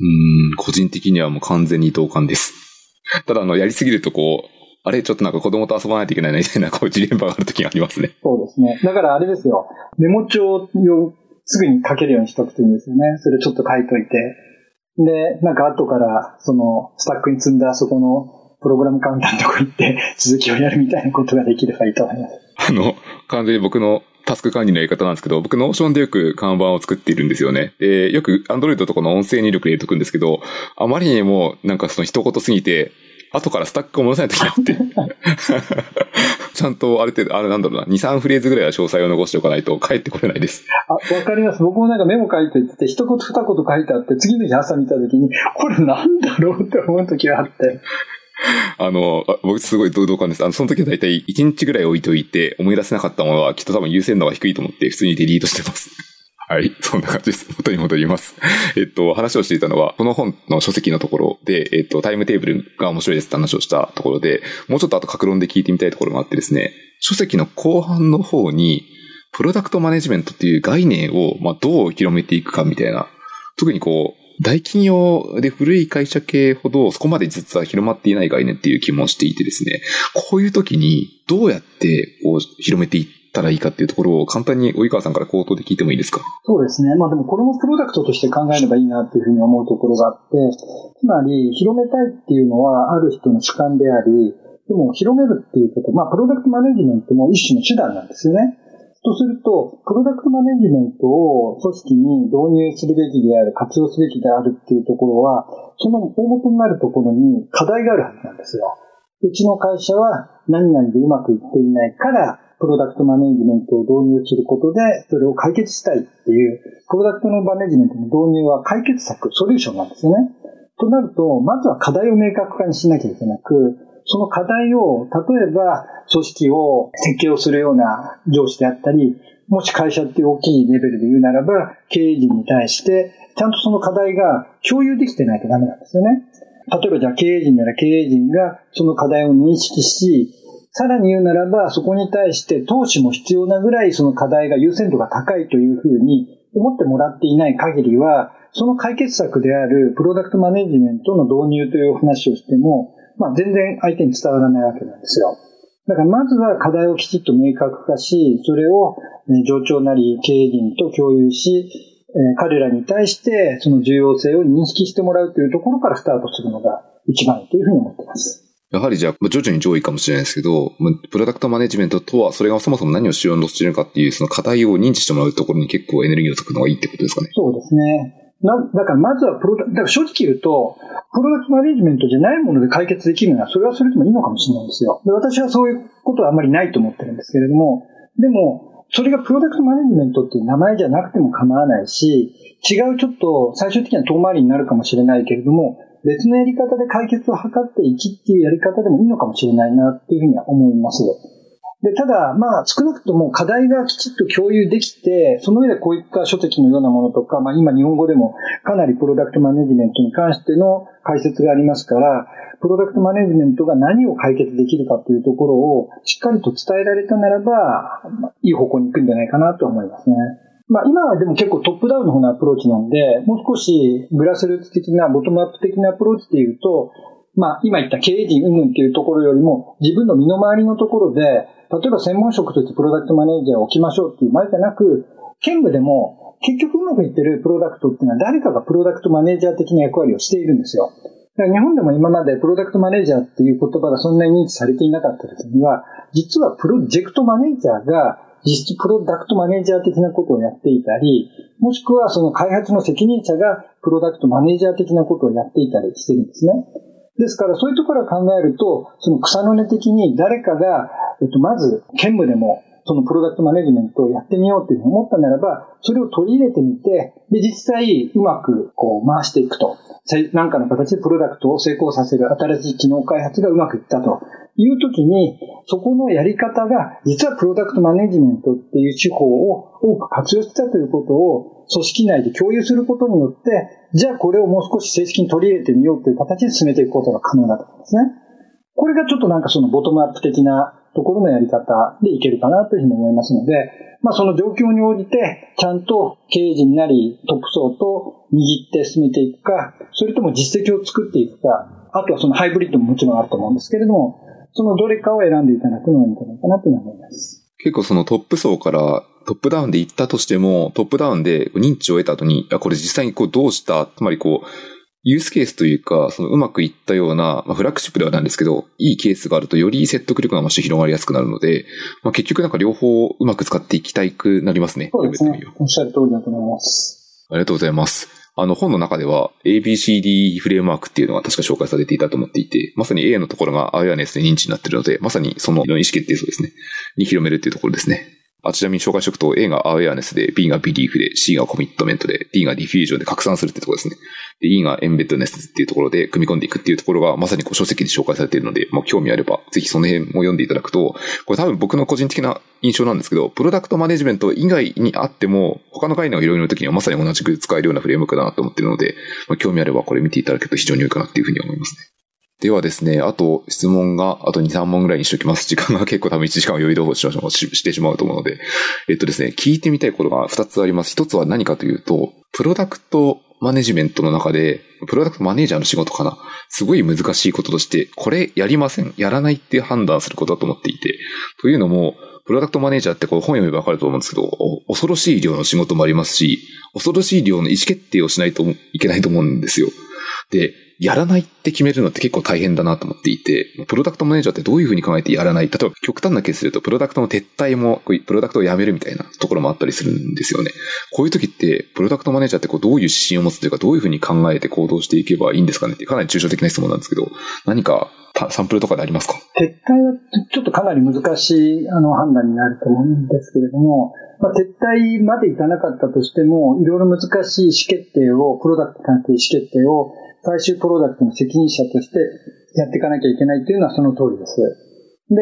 うん、個人的にはもう完全に同感です。ただ、あの、やりすぎるとこう、あれ、ちょっとなんか子供と遊ばないといけないな、みたいな、こう、ジレンマがある時がありますね。そうですね。だからあれですよ。メモ帳をすぐに書けるようにしとくといいんですよね。それちょっと書いといて。で、なんか後から、その、スタックに積んだそこの、プログラムカウンターのとこ行って、続きをやるみたいなことができればいいと思います。あの、完全に僕のタスク管理のやり方なんですけど、僕、 Notion でよくカンバンを作っているんですよね。で、よく Android とかの音声入力で入れとくんですけど、あまりにもなんかその一言すぎて、後からスタックを戻さないといけなくて。ちゃんとある程度、あれなんだろうな、2、3フレーズぐらいは詳細を残しておかないと帰ってこれないです。あ、わかります。僕もなんかメモ書いてて、一言二言書いてあって、次の日朝見た時に、これなんだろうって思う時があって。あの、僕すごい同感です。あの、その時はだいたい1日ぐらい置いといて、思い出せなかったものはきっと多分優先度が低いと思って普通にデリートしてます。はい。そんな感じです。元に戻ります。えっと、話をしていたのは、この本の書籍のところで、えっと、タイムテーブルが面白いですって話をしたところで、もうちょっと後格論で聞いてみたいところがあってですね、書籍の後半の方に、プロダクトマネジメントっていう概念を、まあ、どう広めていくかみたいな、特にこう、大企業で古い会社系ほどそこまで実は広まっていない概念っていう気もしていてですね、こういう時にどうやってこう広めていったらいいかっていうところを簡単に及川さんから口頭で聞いてもいいですか？そうですね。まあでもこれもプロダクトとして考えればいいなっていうふうに思うところがあって、つまり広めたいっていうのはある人の主観であり、でも広めるっていうこと、まあプロダクトマネジメントも一種の手段なんですよね。とすると、プロダクトマネジメントを組織に導入するべきである、活用すべきであるっていうところは、その大元になるところに課題があるはずなんですよ。うちの会社は何々でうまくいっていないから、プロダクトマネジメントを導入することで、それを解決したいっていう、プロダクトのマネジメントの導入は解決策、ソリューションなんですよね。となると、まずは課題を明確化にしなきゃいけなく、その課題を、例えば組織を設計をするような上司であったり、もし会社っていう大きいレベルで言うならば、経営陣に対して、ちゃんとその課題が共有できてないとダメなんですよね。例えばじゃあ経営陣なら経営陣がその課題を認識し、さらに言うならば、そこに対して投資も必要なぐらいその課題が優先度が高いというふうに思ってもらっていない限りは、その解決策であるプロダクトマネジメントの導入という話をしても、まあ、全然相手に伝わらないわけなんですよ。だからまずは課題をきちっと明確化し、それを上長なり経営陣と共有し、彼らに対してその重要性を認識してもらうというところからスタートするのが一番いいというふうに思っています。やはりじゃあ、徐々に上位かもしれないですけど、プロダクトマネジメントとは、それがそもそも何をしようとしているのかっていう、その課題を認知してもらうところに結構エネルギーをつくのがいいってことですかね。そうですね。な、だからまずはプロダ、だから正直言うと、プロダクトマネジメントじゃないもので解決できるのは、それはそれでもいいのかもしれないんですよ。で私はそういうことはあんまりないと思ってるんですけれども、でも、それがプロダクトマネジメントっていう名前じゃなくても構わないし、違うちょっと最終的には遠回りになるかもしれないけれども、別のやり方で解決を図っていきっていうやり方でもいいのかもしれないなっていうふうには思います。で、ただ、まあ、少なくとも課題がきちっと共有できて、その上でこういった書籍のようなものとか、まあ、今日本語でもかなりプロダクトマネジメントに関しての解説がありますから、プロダクトマネジメントが何を解決できるかというところをしっかりと伝えられたならば、いい方向に行くんじゃないかなと思いますね。まあ今はでも結構トップダウンの方のアプローチなんで、もう少しグラスルーツ的なボトムアップ的なアプローチでいうと、まあ今言った経営陣云々っていうところよりも自分の身の回りのところで、例えば専門職としてプロダクトマネージャーを置きましょうっていう前じゃなく、兼務でも結局うまくいってるプロダクトっていうのは誰かがプロダクトマネージャー的な役割をしているんですよ。日本でも今までプロダクトマネージャーっていう言葉がそんなに認知されていなかった時には、実はプロジェクトマネージャーが実質プロダクトマネージャー的なことをやっていたり、もしくはその開発の責任者がプロダクトマネージャー的なことをやっていたりしてるんですね。ですからそういうところを考えると、その草の根的に誰かが、えっと、まず兼務でもそのプロダクトマネジメントをやってみようというふうに思ったならば、それを取り入れてみて、で、実際うまくこう回していくと。何かの形でプロダクトを成功させる新しい機能開発がうまくいったというときに、そこのやり方が、実はプロダクトマネジメントっていう手法を多く活用してたということを組織内で共有することによって、じゃあこれをもう少し正式に取り入れてみようという形で進めていくことが可能だと思うんですね。これがちょっとなんかそのボトムアップ的なところのやり方でいけるかなというふうに思いますので、まあその状況に応じて、ちゃんと経営陣なりトップ層と握って進めていくか、それとも実績を作っていくか、あとはそのハイブリッドももちろんあると思うんですけれども、そのどれかを選んでいただくのがいいんじゃないかなと思います。結構そのトップ層からトップダウンで行ったとしても、トップダウンで認知を得た後に、これ実際にこうどうした、つまりこう、ユースケースというか、そのうまくいったような、まあ、フラッグシップではないんですけど、いいケースがあるとより説得力が増して広がりやすくなるので、まあ、結局なんか両方うまく使っていきたいくなりますね。そうですね。おっしゃる通りだと思います。ありがとうございます。あの本の中では ABCD フレームワークっていうのが確か紹介されていたと思っていて、まさに A のところが awareness で認知になっているので、まさにその意思決定層ですね。に広めるっていうところですね。あちなみに紹介しておくと A が awareness で、B が belief で、C が commitment で、D がディフュージョンで拡散するってところですね。で、E がエンベッドネスっていうところで組み込んでいくっていうところがまさにこう書籍で紹介されているので、まあ、興味あればぜひその辺も読んでいただくと、これ多分僕の個人的な印象なんですけど、プロダクトマネジメント以外にあっても、他の概念をいろいろな時にはまさに同じく使えるようなフレームワークだなと思っているので、まあ、興味あればこれ見ていただけると非常に良いかなっていうふうに思いますね。ではですね、あと質問があと2、3問ぐらいにしときます。時間が結構多分1時間を余裕どししてしまうと思うので。えっとですね、聞いてみたいことが2つあります。1つは何かというと、プロダクトマネジメントの中で、プロダクトマネージャーの仕事かな。すごい難しいこととして、これやりません、やらないって判断することだと思っていて。というのも、プロダクトマネージャーってこう本読めばわかると思うんですけど、恐ろしい量の仕事もありますし、恐ろしい量の意思決定をしないといけないと思うんですよ。で、やらないって決めるのって結構大変だなと思っていて、プロダクトマネージャーってどういうふうに考えてやらない？例えば極端なケースで言うと、プロダクトの撤退も、プロダクトをやめるみたいなところもあったりするんですよね。こういう時って、プロダクトマネージャーってこうどういう指針を持つというか、どういうふうに考えて行動していけばいいんですかねってかなり抽象的な質問なんですけど、何かサンプルとかでありますか？撤退はちょっとかなり難しいあの判断になると思うんですけれども、まあ、撤退までいかなかったとしても、いろいろ難しい意思決定を、プロダクト関係意思決定を最終プロダクトの責任者としてやっていかなきゃいけないというのはその通りです。で、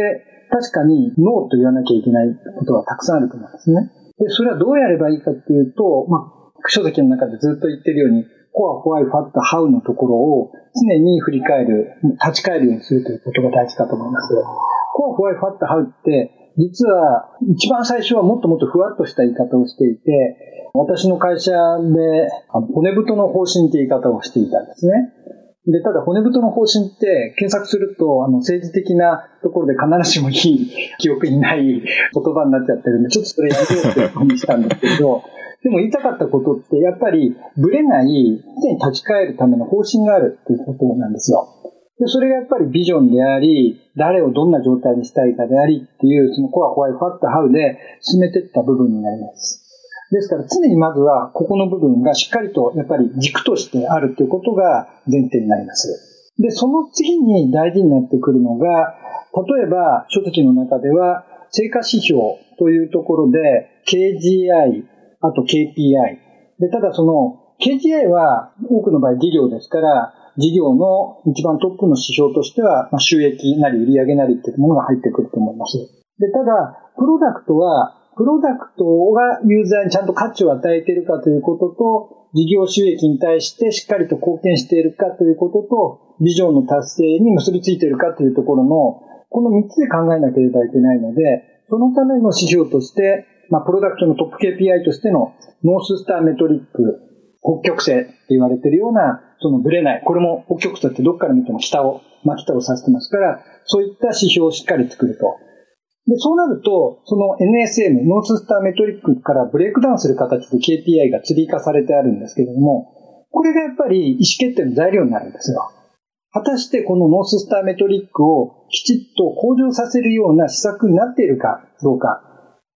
確かにノーと言わなきゃいけないことはたくさんあると思うんですね。で、それはどうやればいいかっていうと、まあ、書籍の中でずっと言ってるように、コア、ホワイ、ファット、ハウのところを常に振り返る、立ち返るようにするということが大事かと思います。コア、ホワイ、ファット、ハウって、実は一番最初はもっともっとふわっとした言い方をしていて、私の会社で骨太の方針って言い方をしていたんですね。で、ただ骨太の方針って検索すると、あの政治的なところで必ずしもいい記憶にない言葉になっちゃってるんで、ちょっとそれやめようってふうにしたんですけど、でも言いたかったことって、やっぱりブレない、常に立ち返るための方針があるっていうことなんですよ。で、それがやっぱりビジョンであり、誰をどんな状態にしたいかでありっていう、そのコア、ホワイ、ファット、ハウで進めていった部分になります。ですから常にまずはここの部分がしっかりとやっぱり軸としてあるということが前提になります。で、その次に大事になってくるのが、例えば書籍の中では成果指標というところで KGI、あと KPI。で、ただその KGI は多くの場合事業ですから、事業の一番トップの指標としては、ま、収益なり売上なりっていうものが入ってくると思います。で、ただ、プロダクトは、プロダクトがユーザーにちゃんと価値を与えているかということと、事業収益に対してしっかりと貢献しているかということと、ビジョンの達成に結びついているかというところの、この3つで考えなければいけないので、そのための指標として、まあ、プロダクトのトップ KPI としての North Star Metric、北極星って言われているような、そのブレない。これも北極星ってどっから見ても下を、真北を指してますから、そういった指標をしっかり作ると。で、そうなると、その NSM、 North Star Metric からブレイクダウンする形で KPI が追加されてあるんですけれども、これがやっぱり意思決定の材料になるんですよ。果たしてこのノーススターメトリックをきちっと向上させるような施策になっているかどうか。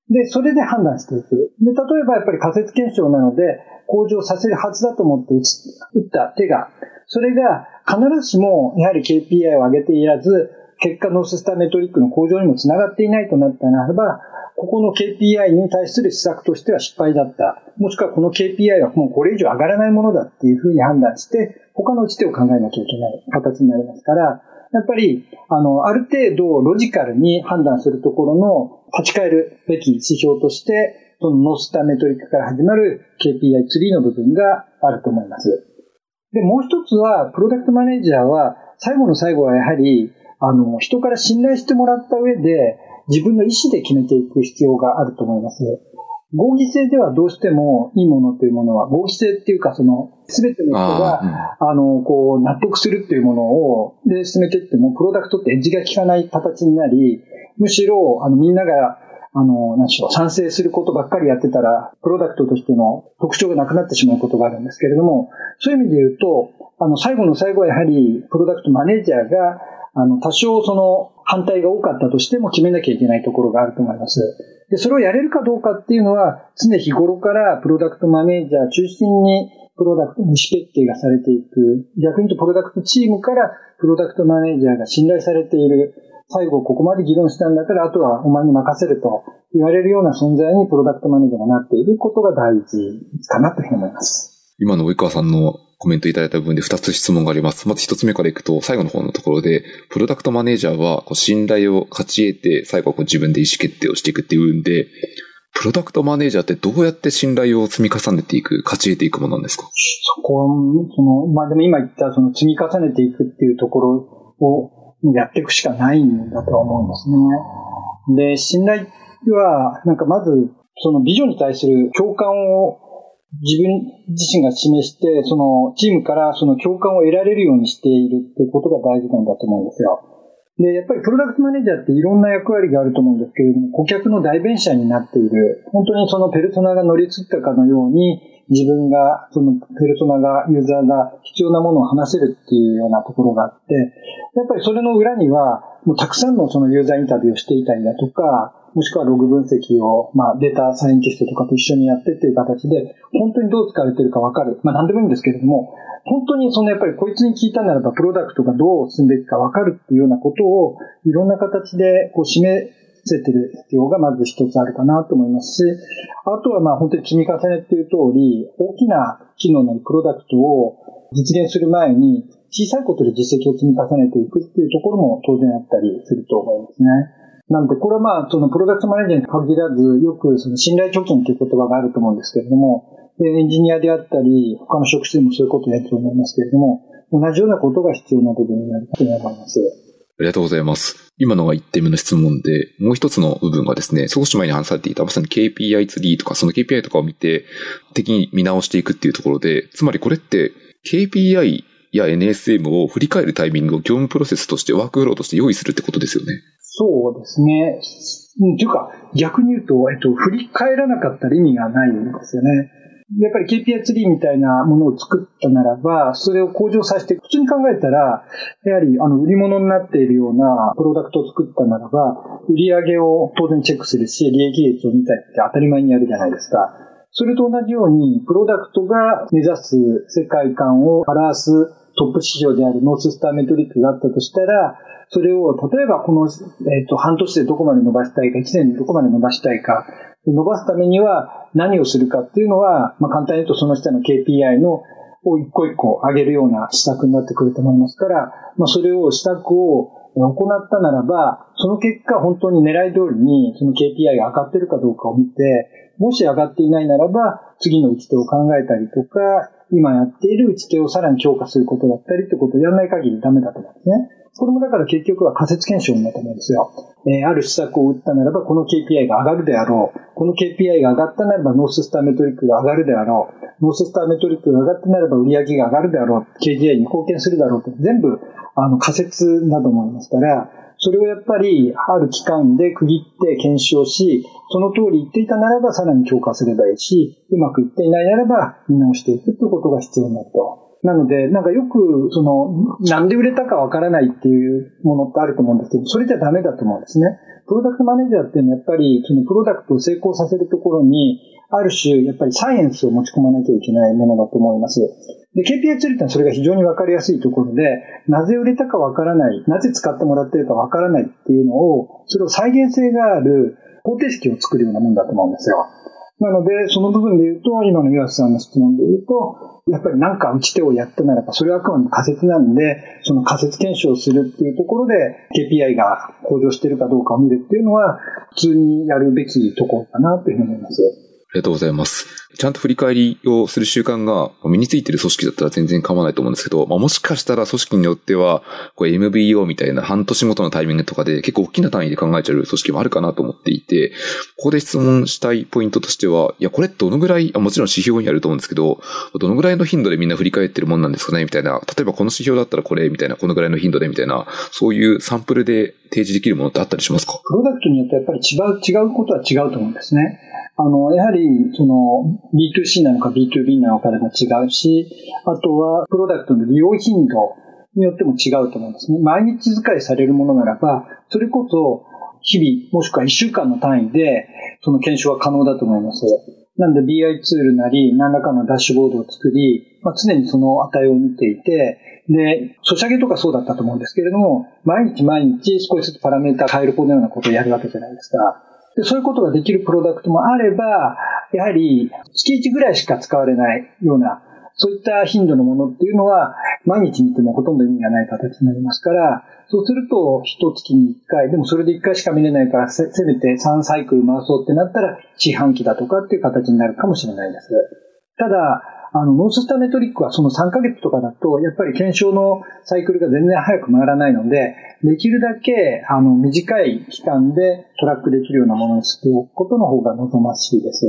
で、それで判断していく。で、例えばやっぱり仮説検証なので、向上させるはずだと思って打った手が、それが必ずしもやはり KPI を上げていらず、結果ノーススターメトリックの向上にもつながっていないとなったならば、ここの KPI に対する施策としては失敗だった。もしくはこの KPI はもうこれ以上上がらないものだっていうふうに判断して、他の打ち手を考えなきゃいけない形になりますから、やっぱり、あの、ある程度ロジカルに判断するところの立ち返るべき指標として、そのノースターメトリックから始まる KPI ツリーの部分があると思います。で、もう一つは、プロダクトマネージャーは、最後の最後はやはり、あの、人から信頼してもらった上で、自分の意思で決めていく必要があると思います。合議制ではどうしてもいいものというものは、合議制っていうか、その、すべての人が、あの、こう、納得するっていうものを、で、進めていっても、プロダクトってエッジが効かない形になり、むしろ、あの、みんなが、あの、何でしょう、賛成することばっかりやってたら、プロダクトとしての特徴がなくなってしまうことがあるんですけれども、そういう意味で言うと、あの、最後の最後はやはり、プロダクトマネージャーが、あの、多少その反対が多かったとしても決めなきゃいけないところがあると思います。で、それをやれるかどうかっていうのは、常日頃からプロダクトマネージャー中心にプロダクトの意思決定がされていく。逆に言うとプロダクトチームからプロダクトマネージャーが信頼されている。最後ここまで議論したんだから、あとはお前に任せると言われるような存在にプロダクトマネージャーがなっていることが大事かなというふうに思います。今の及川さんのコメントいただいた部分で2つ質問があります。まず1つ目からいくと、最後の方のところで、プロダクトマネージャーはこう信頼を勝ち得て、最後はこう自分で意思決定をしていくっていうんで、プロダクトマネージャーってどうやって信頼を積み重ねていく、勝ち得ていくものなんですか？そこは、その、まあでも今言ったその積み重ねていくっていうところをやっていくしかないんだとは思うんですね。で、信頼は、なんかまず、そのビジョンに対する共感を自分自身が示して、そのチームからその共感を得られるようにしているっていうことが大事なんだと思うんですよ。で、やっぱりプロダクトマネージャーっていろんな役割があると思うんですけれども、顧客の代弁者になっている、本当にそのペルソナが乗り移ったかのように、自分が、そのペルソナが、ユーザーが必要なものを話せるっていうようなところがあって、やっぱりそれの裏には、もうたくさんのそのユーザーインタビューをしていたりだとか、もしくはログ分析を、まあ、データサイエンティストとかと一緒にやってっていう形で、本当にどう使われてるかわかる。まあ、なんでもいいんですけれども、本当にそのやっぱりこいつに聞いたならば、プロダクトがどう進んでいくかわかるっていうようなことを、いろんな形でこう示せてる必要がまず一つあるかなと思いますし、あとはまあ本当に積み重ねっていう通り、大きな機能のプロダクトを実現する前に、小さいことで実績を積み重ねていくっていうところも当然あったりすると思いますね。なので、これはまあ、そのプロダクトマネージャーに限らず、よくその信頼貯金という言葉があると思うんですけれども、エンジニアであったり、他の職種でもそういうことをやると思いますけれども、同じようなことが必要な部分になると思います。ありがとうございます。今のが1点目の質問で、もう一つの部分がですね、少し前に話されていたまさに KPI ツリーとか、その KPI とかを見て、的に見直していくっていうところで、つまりこれって KPI や NSM を振り返るタイミングを業務プロセスとしてワークフローとして用意するってことですよね。そうですね。うんというか、逆に言うと、えっと、振り返らなかったら意味がないんですよね。やっぱり KPI ツリーみたいなものを作ったならば、それを向上させて、普通に考えたら、やはり、あの、売り物になっているようなプロダクトを作ったならば、売り上げを当然チェックするし、利益率を見たりって当たり前にやるじゃないですか。それと同じように、プロダクトが目指す世界観を表すトップ市場であるノーススターメトリックがあったとしたら、それを、例えばこの、えっ、と、半年でどこまで伸ばしたいか、1年でどこまで伸ばしたいか、伸ばすためには何をするかっていうのは、まあ、簡単に言うとその下の KPI のを一個一個上げるような施策になってくると思いますから、まあ、それを施策を行ったならば、その結果本当に狙い通りにその KPI が上がってるかどうかを見て、もし上がっていないならば、次の打ち手を考えたりとか、今やっている打ち手をさらに強化することだったりってことをやらない限りダメだと思うんですね。これもだから結局は仮説検証になると思うんですよ。えー、ある施策を打ったならば、この KPI が上がるであろう。この KPI が上がったならば、ノーススターメトリックが上がるであろう。ノーススターメトリックが上がったならば、売上が上がるであろう。KPI に貢献するだろうと。全部、あの、仮説だと思いますから、それをやっぱり、ある期間で区切って検証し、その通り言っていたならばさらに強化すればいいし、うまくいっていないならば見直していくということが必要になると。なので、なんかよく、その、なんで売れたかわからないっていうものってあると思うんですけど、それじゃダメだと思うんですね。プロダクトマネージャーっていうのはやっぱり、そのプロダクトを成功させるところに、ある種、やっぱりサイエンスを持ち込まなきゃいけないものだと思います。で、KPI ツーってのはそれが非常にわかりやすいところで、なぜ売れたかわからない、なぜ使ってもらってるかわからないっていうのを、それを再現性がある方程式を作るようなものだと思うんですよ。なので、その部分で言うと、今の岩瀬さんの質問で言うと、やっぱり何か打ち手をやったならば、それはあくまで仮説なんで、その仮説検証をするっていうところで、KPI が向上しているかどうかを見るっていうのは、普通にやるべきところかなというふうに思います。ありがとうございます。ちゃんと振り返りをする習慣が身についてる組織だったら全然構わないと思うんですけど、まあ、もしかしたら組織によっては、これ MBO みたいな半年ごとのタイミングとかで結構大きな単位で考えちゃう組織もあるかなと思っていて、ここで質問したいポイントとしては、いや、これどのぐらい、もちろん指標にあると思うんですけど、どのぐらいの頻度でみんな振り返ってるもんなんですかねみたいな、例えばこの指標だったらこれみたいな、このぐらいの頻度でみたいな、そういうサンプルで提示できるものってあったりしますか？プロダクトによってやっぱり違う、違うことは違うと思うんですね。あの、やはり、その、B2C なのか B2B なのかでも違うし、あとは、プロダクトの利用頻度によっても違うと思うんですね。毎日使いされるものならば、それこそ、日々、もしくは1週間の単位で、その検証は可能だと思います。なんで BI ツールなり、何らかのダッシュボードを作り、まあ、常にその値を見ていて、で、ソシャゲとかそうだったと思うんですけれども、毎日毎日少しずつパラメータ変えるこのようなことをやるわけじゃないですか。でそういうことができるプロダクトもあれば、やはり月1ぐらいしか使われないような、そういった頻度のものっていうのは、毎日見てもほとんど意味がない形になりますから、そうすると、一月に1回、でもそれで1回しか見れないから、せめて3サイクル回そうってなったら、四半期だとかっていう形になるかもしれないです。ただ、あの、ノーススターメトリックはその3ヶ月とかだと、やっぱり検証のサイクルが全然早く回らないので、できるだけ、あの、短い期間でトラックできるようなものにしておくことの方が望ましいです。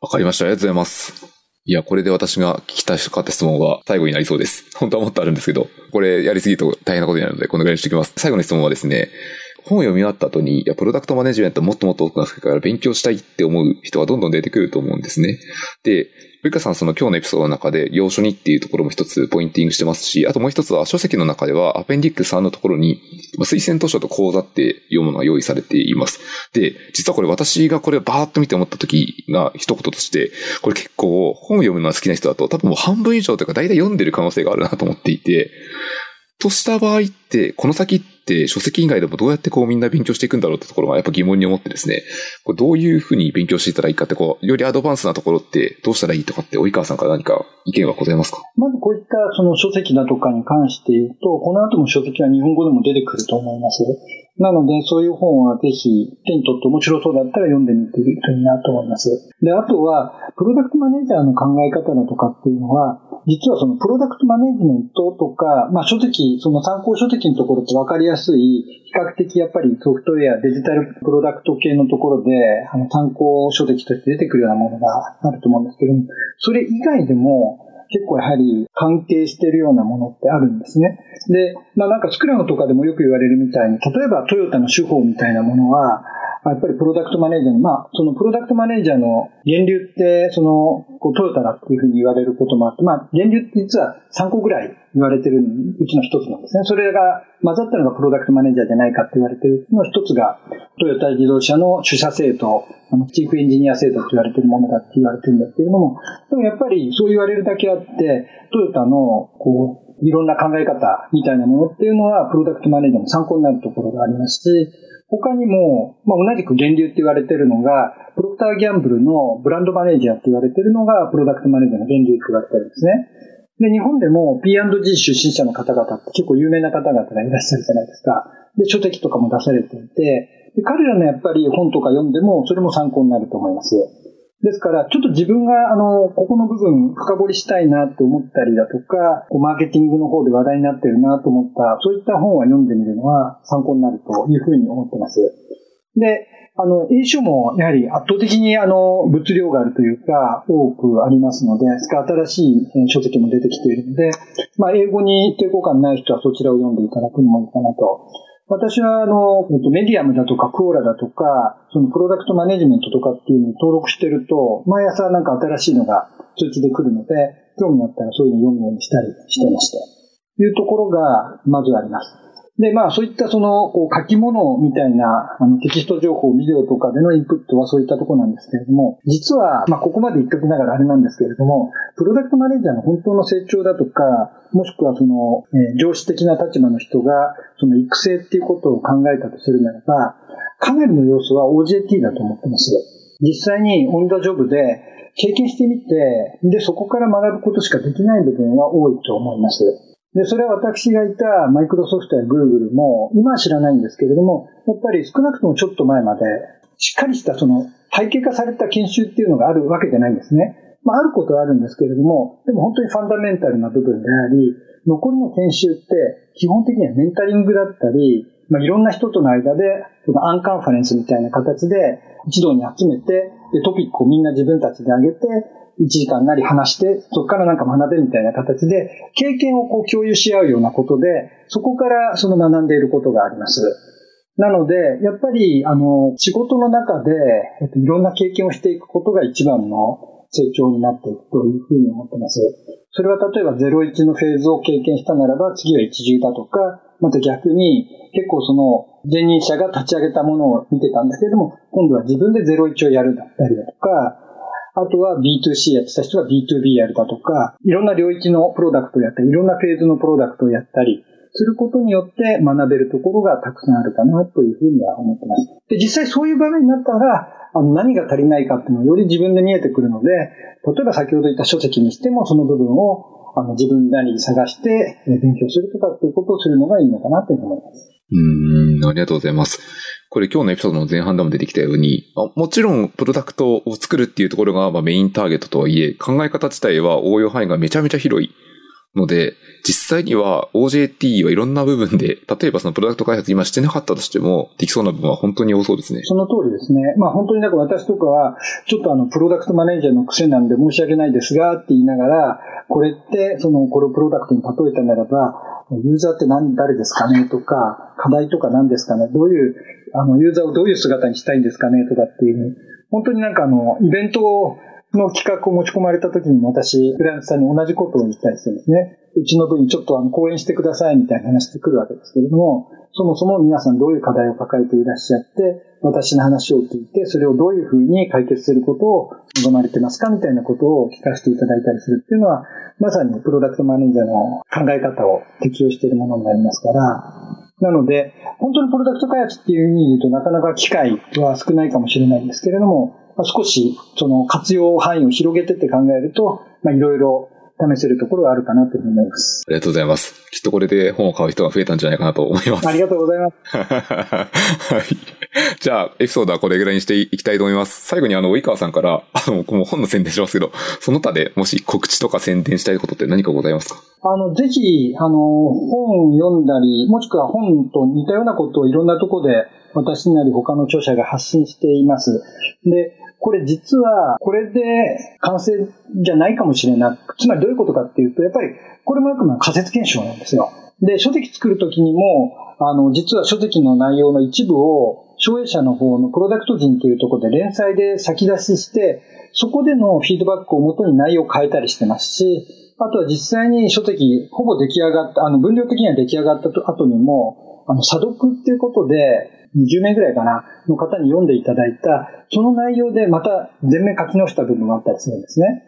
わかりました。ありがとうございます。いや、これで私が聞きたかった質問は最後になりそうです。本当はもっとあるんですけど、これやりすぎると大変なことになるので、このぐらいにしておきます。最後の質問はですね、本を読み終わった後に、いや、プロダクトマネジメントもっともっと多くなるから勉強したいって思う人がどんどん出てくると思うんですね。で、ルカさんその今日のエピソードの中で、要所にっていうところも一つポインティングしてますし、あともう一つは書籍の中ではアペンディックス3のところに、推薦図書と講座っていうものが用意されています。で、実はこれ私がこれをバーッと見て思った時が一言として、これ結構本を読むのが好きな人だと多分もう半分以上というか大体読んでる可能性があるなと思っていて、とした場合って、この先って書籍以外でもどうやってこうみんな勉強していくんだろうってところがやっぱ疑問に思ってですね、これどういうふうに勉強していたらいいかって、こう、よりアドバンスなところってどうしたらいいとかって、及川さんから何か意見はございますか？まずこういったその書籍だとかに関して言うと、この後も書籍は日本語でも出てくると思います。なので、そういう本はぜひ手に取って面白そうだったら読んでみてるといいなと思います。で、あとは、プロダクトマネージャーの考え方だとかっていうのは、実はそのプロダクトマネジメントとか、まあ書籍、その参考書籍のところって分かりやすい、比較的やっぱりソフトウェア、デジタルプロダクト系のところで、あの参考書籍として出てくるようなものがあると思うんですけども、それ以外でも、結構やはり関係しているようなものってあるんですね。で、まあなんかスクラムとかでもよく言われるみたいに、例えばトヨタの手法みたいなものは、やっぱりプロダクトマネージャーの、まあ、そのプロダクトマネージャーの源流って、その、こうトヨタだっていうふうに言われることもあって、まあ、源流って実は3個ぐらい言われてるうちの一つなんですね。それが混ざったのがプロダクトマネージャーじゃないかって言われてるの一つが、トヨタ自動車の主社制度、あのチーフエンジニア制度って言われてるものだって言われてるんですけれども、でもやっぱりそう言われるだけあって、トヨタの、こう、いろんな考え方みたいなものっていうのは、プロダクトマネージャーの参考になるところがありますし、他にも、まあ、同じく源流って言われてるのが、プロクターギャンブルのブランドマネージャーって言われてるのが、プロダクトマネージャーの源流って言われてるんですね。で、日本でも P&G 出身者の方々って結構有名な方々がいらっしゃるじゃないですか。で、書籍とかも出されていて、で彼らのやっぱり本とか読んでも、それも参考になると思います。ですから、ちょっと自分が、あの、ここの部分深掘りしたいなって思ったりだとか、マーケティングの方で話題になってるなと思った、そういった本は読んでみるのは参考になるというふうに思ってます。で、あの、英書もやはり圧倒的にあの、物量があるというか、多くありますので、新しい書籍も出てきているので、まあ、英語に抵抗感ない人はそちらを読んでいただくのもいいかなと私は、あの、メディアムだとかクオーラだとか、そのプロダクトマネジメントとかっていうのを登録してると、毎朝なんか新しいのが通知で来るので、興味があったらそういうのを読むようにしたりしてまして、いうところが、まずあります。で、まあ、そういったその、こう書き物みたいな、あの、テキスト情報、ビデオとかでのインプットはそういったとこなんですけれども、実は、まあ、ここまで言っときながらあれなんですけれども、プロダクトマネージャーの本当の成長だとか、もしくはその、えー、上司的な立場の人が、その育成っていうことを考えたとするならば、かなりの要素は OJT だと思ってます。実際にオンダジョブで経験してみて、で、そこから学ぶことしかできない部分は多いと思います。で、それは私がいたマイクロソフトやグーグルも、今は知らないんですけれども、やっぱり少なくともちょっと前まで、しっかりしたその体系化された研修っていうのがあるわけじゃないんですね。まあ、あることはあるんですけれども、でも本当にファンダメンタルな部分であり、残りの研修って基本的にはメンタリングだったり、まあ、いろんな人との間で、そのアンカンファレンスみたいな形で一堂に集めて、で、トピックをみんな自分たちで上げて、1時間なり話して、そこからなんか学べみたいな形で、経験をこう共有し合うようなことで、そこからその学んでいることがあります。なので、やっぱり、あの、仕事の中で、えっと、いろんな経験をしていくことが一番の成長になっていくというふうに思ってます。それは例えば01のフェーズを経験したならば、次は一重だとか、また逆に、結構その、前任者が立ち上げたものを見てたんだけれども、今度は自分で01をやるだったりだとか、あとは B2C やってた人が B2B やるだとか、いろんな領域のプロダクトをやったり、いろんなフェーズのプロダクトをやったり、することによって学べるところがたくさんあるかなというふうには思ってます。で、実際そういう場面になったら、あの何が足りないかっていうのをより自分で見えてくるので、例えば先ほど言った書籍にしてもその部分をあの自分なりに探して勉強するとかっていうことをするのがいいのかなというふうに思います。うん、ありがとうございます。これ今日のエピソードの前半でも出てきたように、もちろんプロダクトを作るっていうところがまあメインターゲットとはいえ、考え方自体は応用範囲がめちゃめちゃ広いので、実際には OJT はいろんな部分で、例えばそのプロダクト開発今してなかったとしても、できそうな部分は本当に多そうですね。その通りですね。まあ本当になんか私とかは、ちょっとあの、プロダクトマネージャーの癖なんで申し訳ないですが、って言いながら、これって、その、これをプロダクトに例えたならば、ユーザーって何、誰ですかねとか、課題とか何ですかねどういう、あの、ユーザーをどういう姿にしたいんですかねとかっていう、本当になんかあの、イベントの企画を持ち込まれた時に私、フランスさんに同じことを言ったりするんですね。うちの部にちょっとあの講演してくださいみたいな話してくるわけですけれども、そもそも皆さんどういう課題を抱えていらっしゃって、私の話を聞いて、それをどういうふうに解決することを望まれてますかみたいなことを聞かせていただいたりするっていうのは、まさにプロダクトマネージャーの考え方を適用しているものになりますから、なので、本当にプロダクト開発っていう意味で言うとなかなか機会は少ないかもしれないんですけれども、少しその活用範囲を広げてって考えると、いろいろ試せるところがあるかなと思います。ありがとうございます。きっとこれで本を買う人が増えたんじゃないかなと思います。ありがとうございます。はい。じゃあ、エピソードはこれぐらいにしていきたいと思います。最後にあの、及川さんから、あの、もう本の宣伝しますけど、その他でもし告知とか宣伝したいことって何かございますか？あの、ぜひ、あの、本読んだり、もしくは本と似たようなことをいろんなところで私なり他の著者が発信しています。で、これ実は、これで完成じゃないかもしれない。つまりどういうことかっていうと、やっぱり、これもあくまで仮説検証なんですよ。で、書籍作るときにも、あの、実は書籍の内容の一部を、省営者の方のプロダクト人というところで連載で先出しして、そこでのフィードバックをもとに内容を変えたりしてますし、あとは実際に書籍、ほぼ出来上がった、あの、分量的には出来上がった後にも、あの、査読っていうことで、20名ぐらいかな、の方に読んでいただいた、その内容でまた全面書き直した部分があったりするんですね。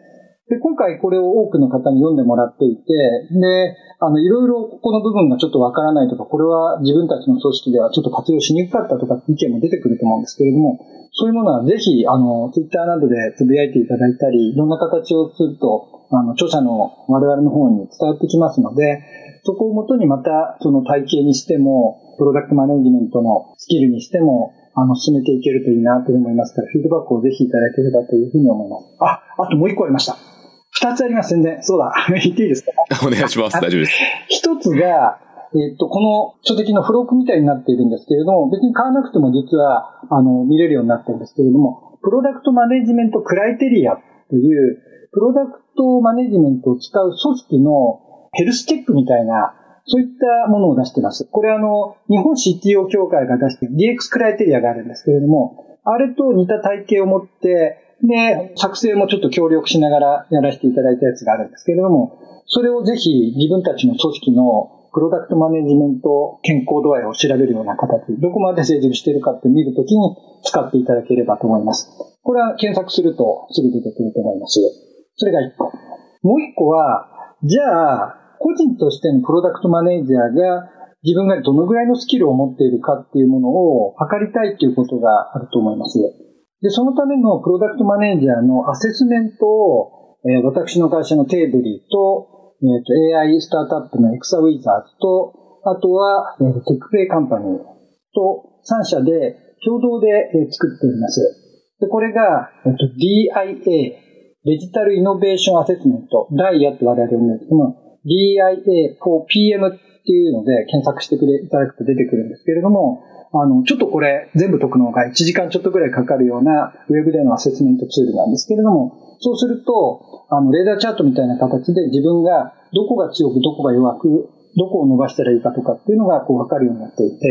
で、今回これを多くの方に読んでもらっていて、で、あの、いろいろここの部分がちょっとわからないとか、これは自分たちの組織ではちょっと活用しにくかったとか意見も出てくると思うんですけれども、そういうものはぜひ、あの、ツイッターなどでつぶやいていただいたり、いろんな形をすると、あの、著者の我々の方に伝わってきますので、そこをもとにまた、その体系にしても、プロダクトマネジメントのスキルにしても、あの、進めていけるといいなと思いますから、フィードバックをぜひいただければというふうに思います。あ、あともう一個ありました。二つあります、全然。そうだ。言っていいですか？お願いします。大丈夫です。一つが、えっと、この書籍の付録みたいになっているんですけれども、別に買わなくても実は、あの、見れるようになってるんですけれども、プロダクトマネジメントクライテリアという、プロダクトマネジメントを使う組織のヘルスチェックみたいな、そういったものを出しています。これあの、日本 CTO 協会が出している DX クライテリアがあるんですけれども、あれと似た体系を持って、で、作成もちょっと協力しながらやらせていただいたやつがあるんですけれども、それをぜひ自分たちの組織のプロダクトマネジメント健康度合いを調べるような形、どこまで成熟しているかって見るときに使っていただければと思います。これは検索するとすぐ出てくると思います。それが1個。もう1個は、じゃあ、個人としてのプロダクトマネージャーが自分がどのぐらいのスキルを持っているかっていうものを測りたいっていうことがあると思います。で、そのためのプロダクトマネージャーのアセスメントを、えー、私の会社の Tably と、えー、と AI スタートアップのエクサウィザーズと、あとは、えー、 TECH PLAY カンパニーと3社で共同で、えー、作っております。で、これが、えー、と DIA、 Digital Innovation Assessment、ダイヤって我々呼んでるんですけども、DIA 4 PM っていうので検索してくれいただくと出てくるんですけれども、あの、ちょっとこれ全部解くのが1時間ちょっとぐらいかかるようなウェブでのアセスメントツールなんですけれども、そうすると、あの、レーダーチャートみたいな形で自分がどこが強くどこが弱く、どこを伸ばしたらいいかとかっていうのがこうわかるようになっていて、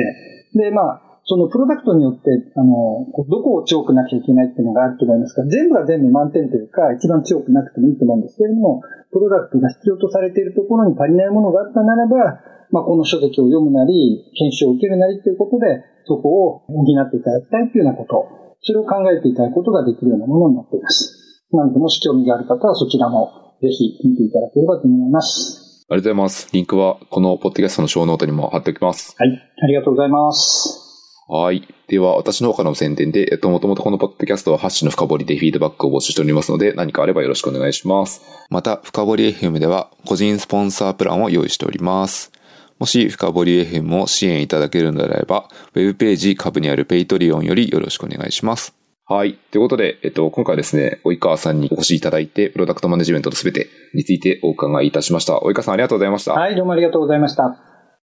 で、まあ、そのプロダクトによって、あの、どこを強くなきゃいけないっていうのがあると思いますが、全部が全部満点というか、一番強くなくてもいいと思うんですけれども、プロダクトが必要とされているところに足りないものがあったならば、まあ、この書籍を読むなり、研修を受けるなりということで、そこを補っていただきたいというようなこと、それを考えていただくことができるようなものになっています。なので、もし興味がある方はそちらもぜひ見ていただければと思います。ありがとうございます。リンクはこのポッドキャストの show note にも貼っておきます。はい。ありがとうございます。はい。では、私の方からの宣伝で、えっと、もともとこのポッドキャストはハッシュの深掘りでフィードバックを募集しておりますので、何かあればよろしくお願いします。また、深掘り FM では、個人スポンサープランを用意しております。もし、深掘り FM も支援いただけるのであれば、ウェブページ下部にある Patreon よりよろしくお願いします。はい。ということで、えっと、今回ですね、及川さんにお越しいただいて、プロダクトマネジメントのすべてについてお伺いいたしました。及川さんありがとうございました。はい、どうもありがとうございました。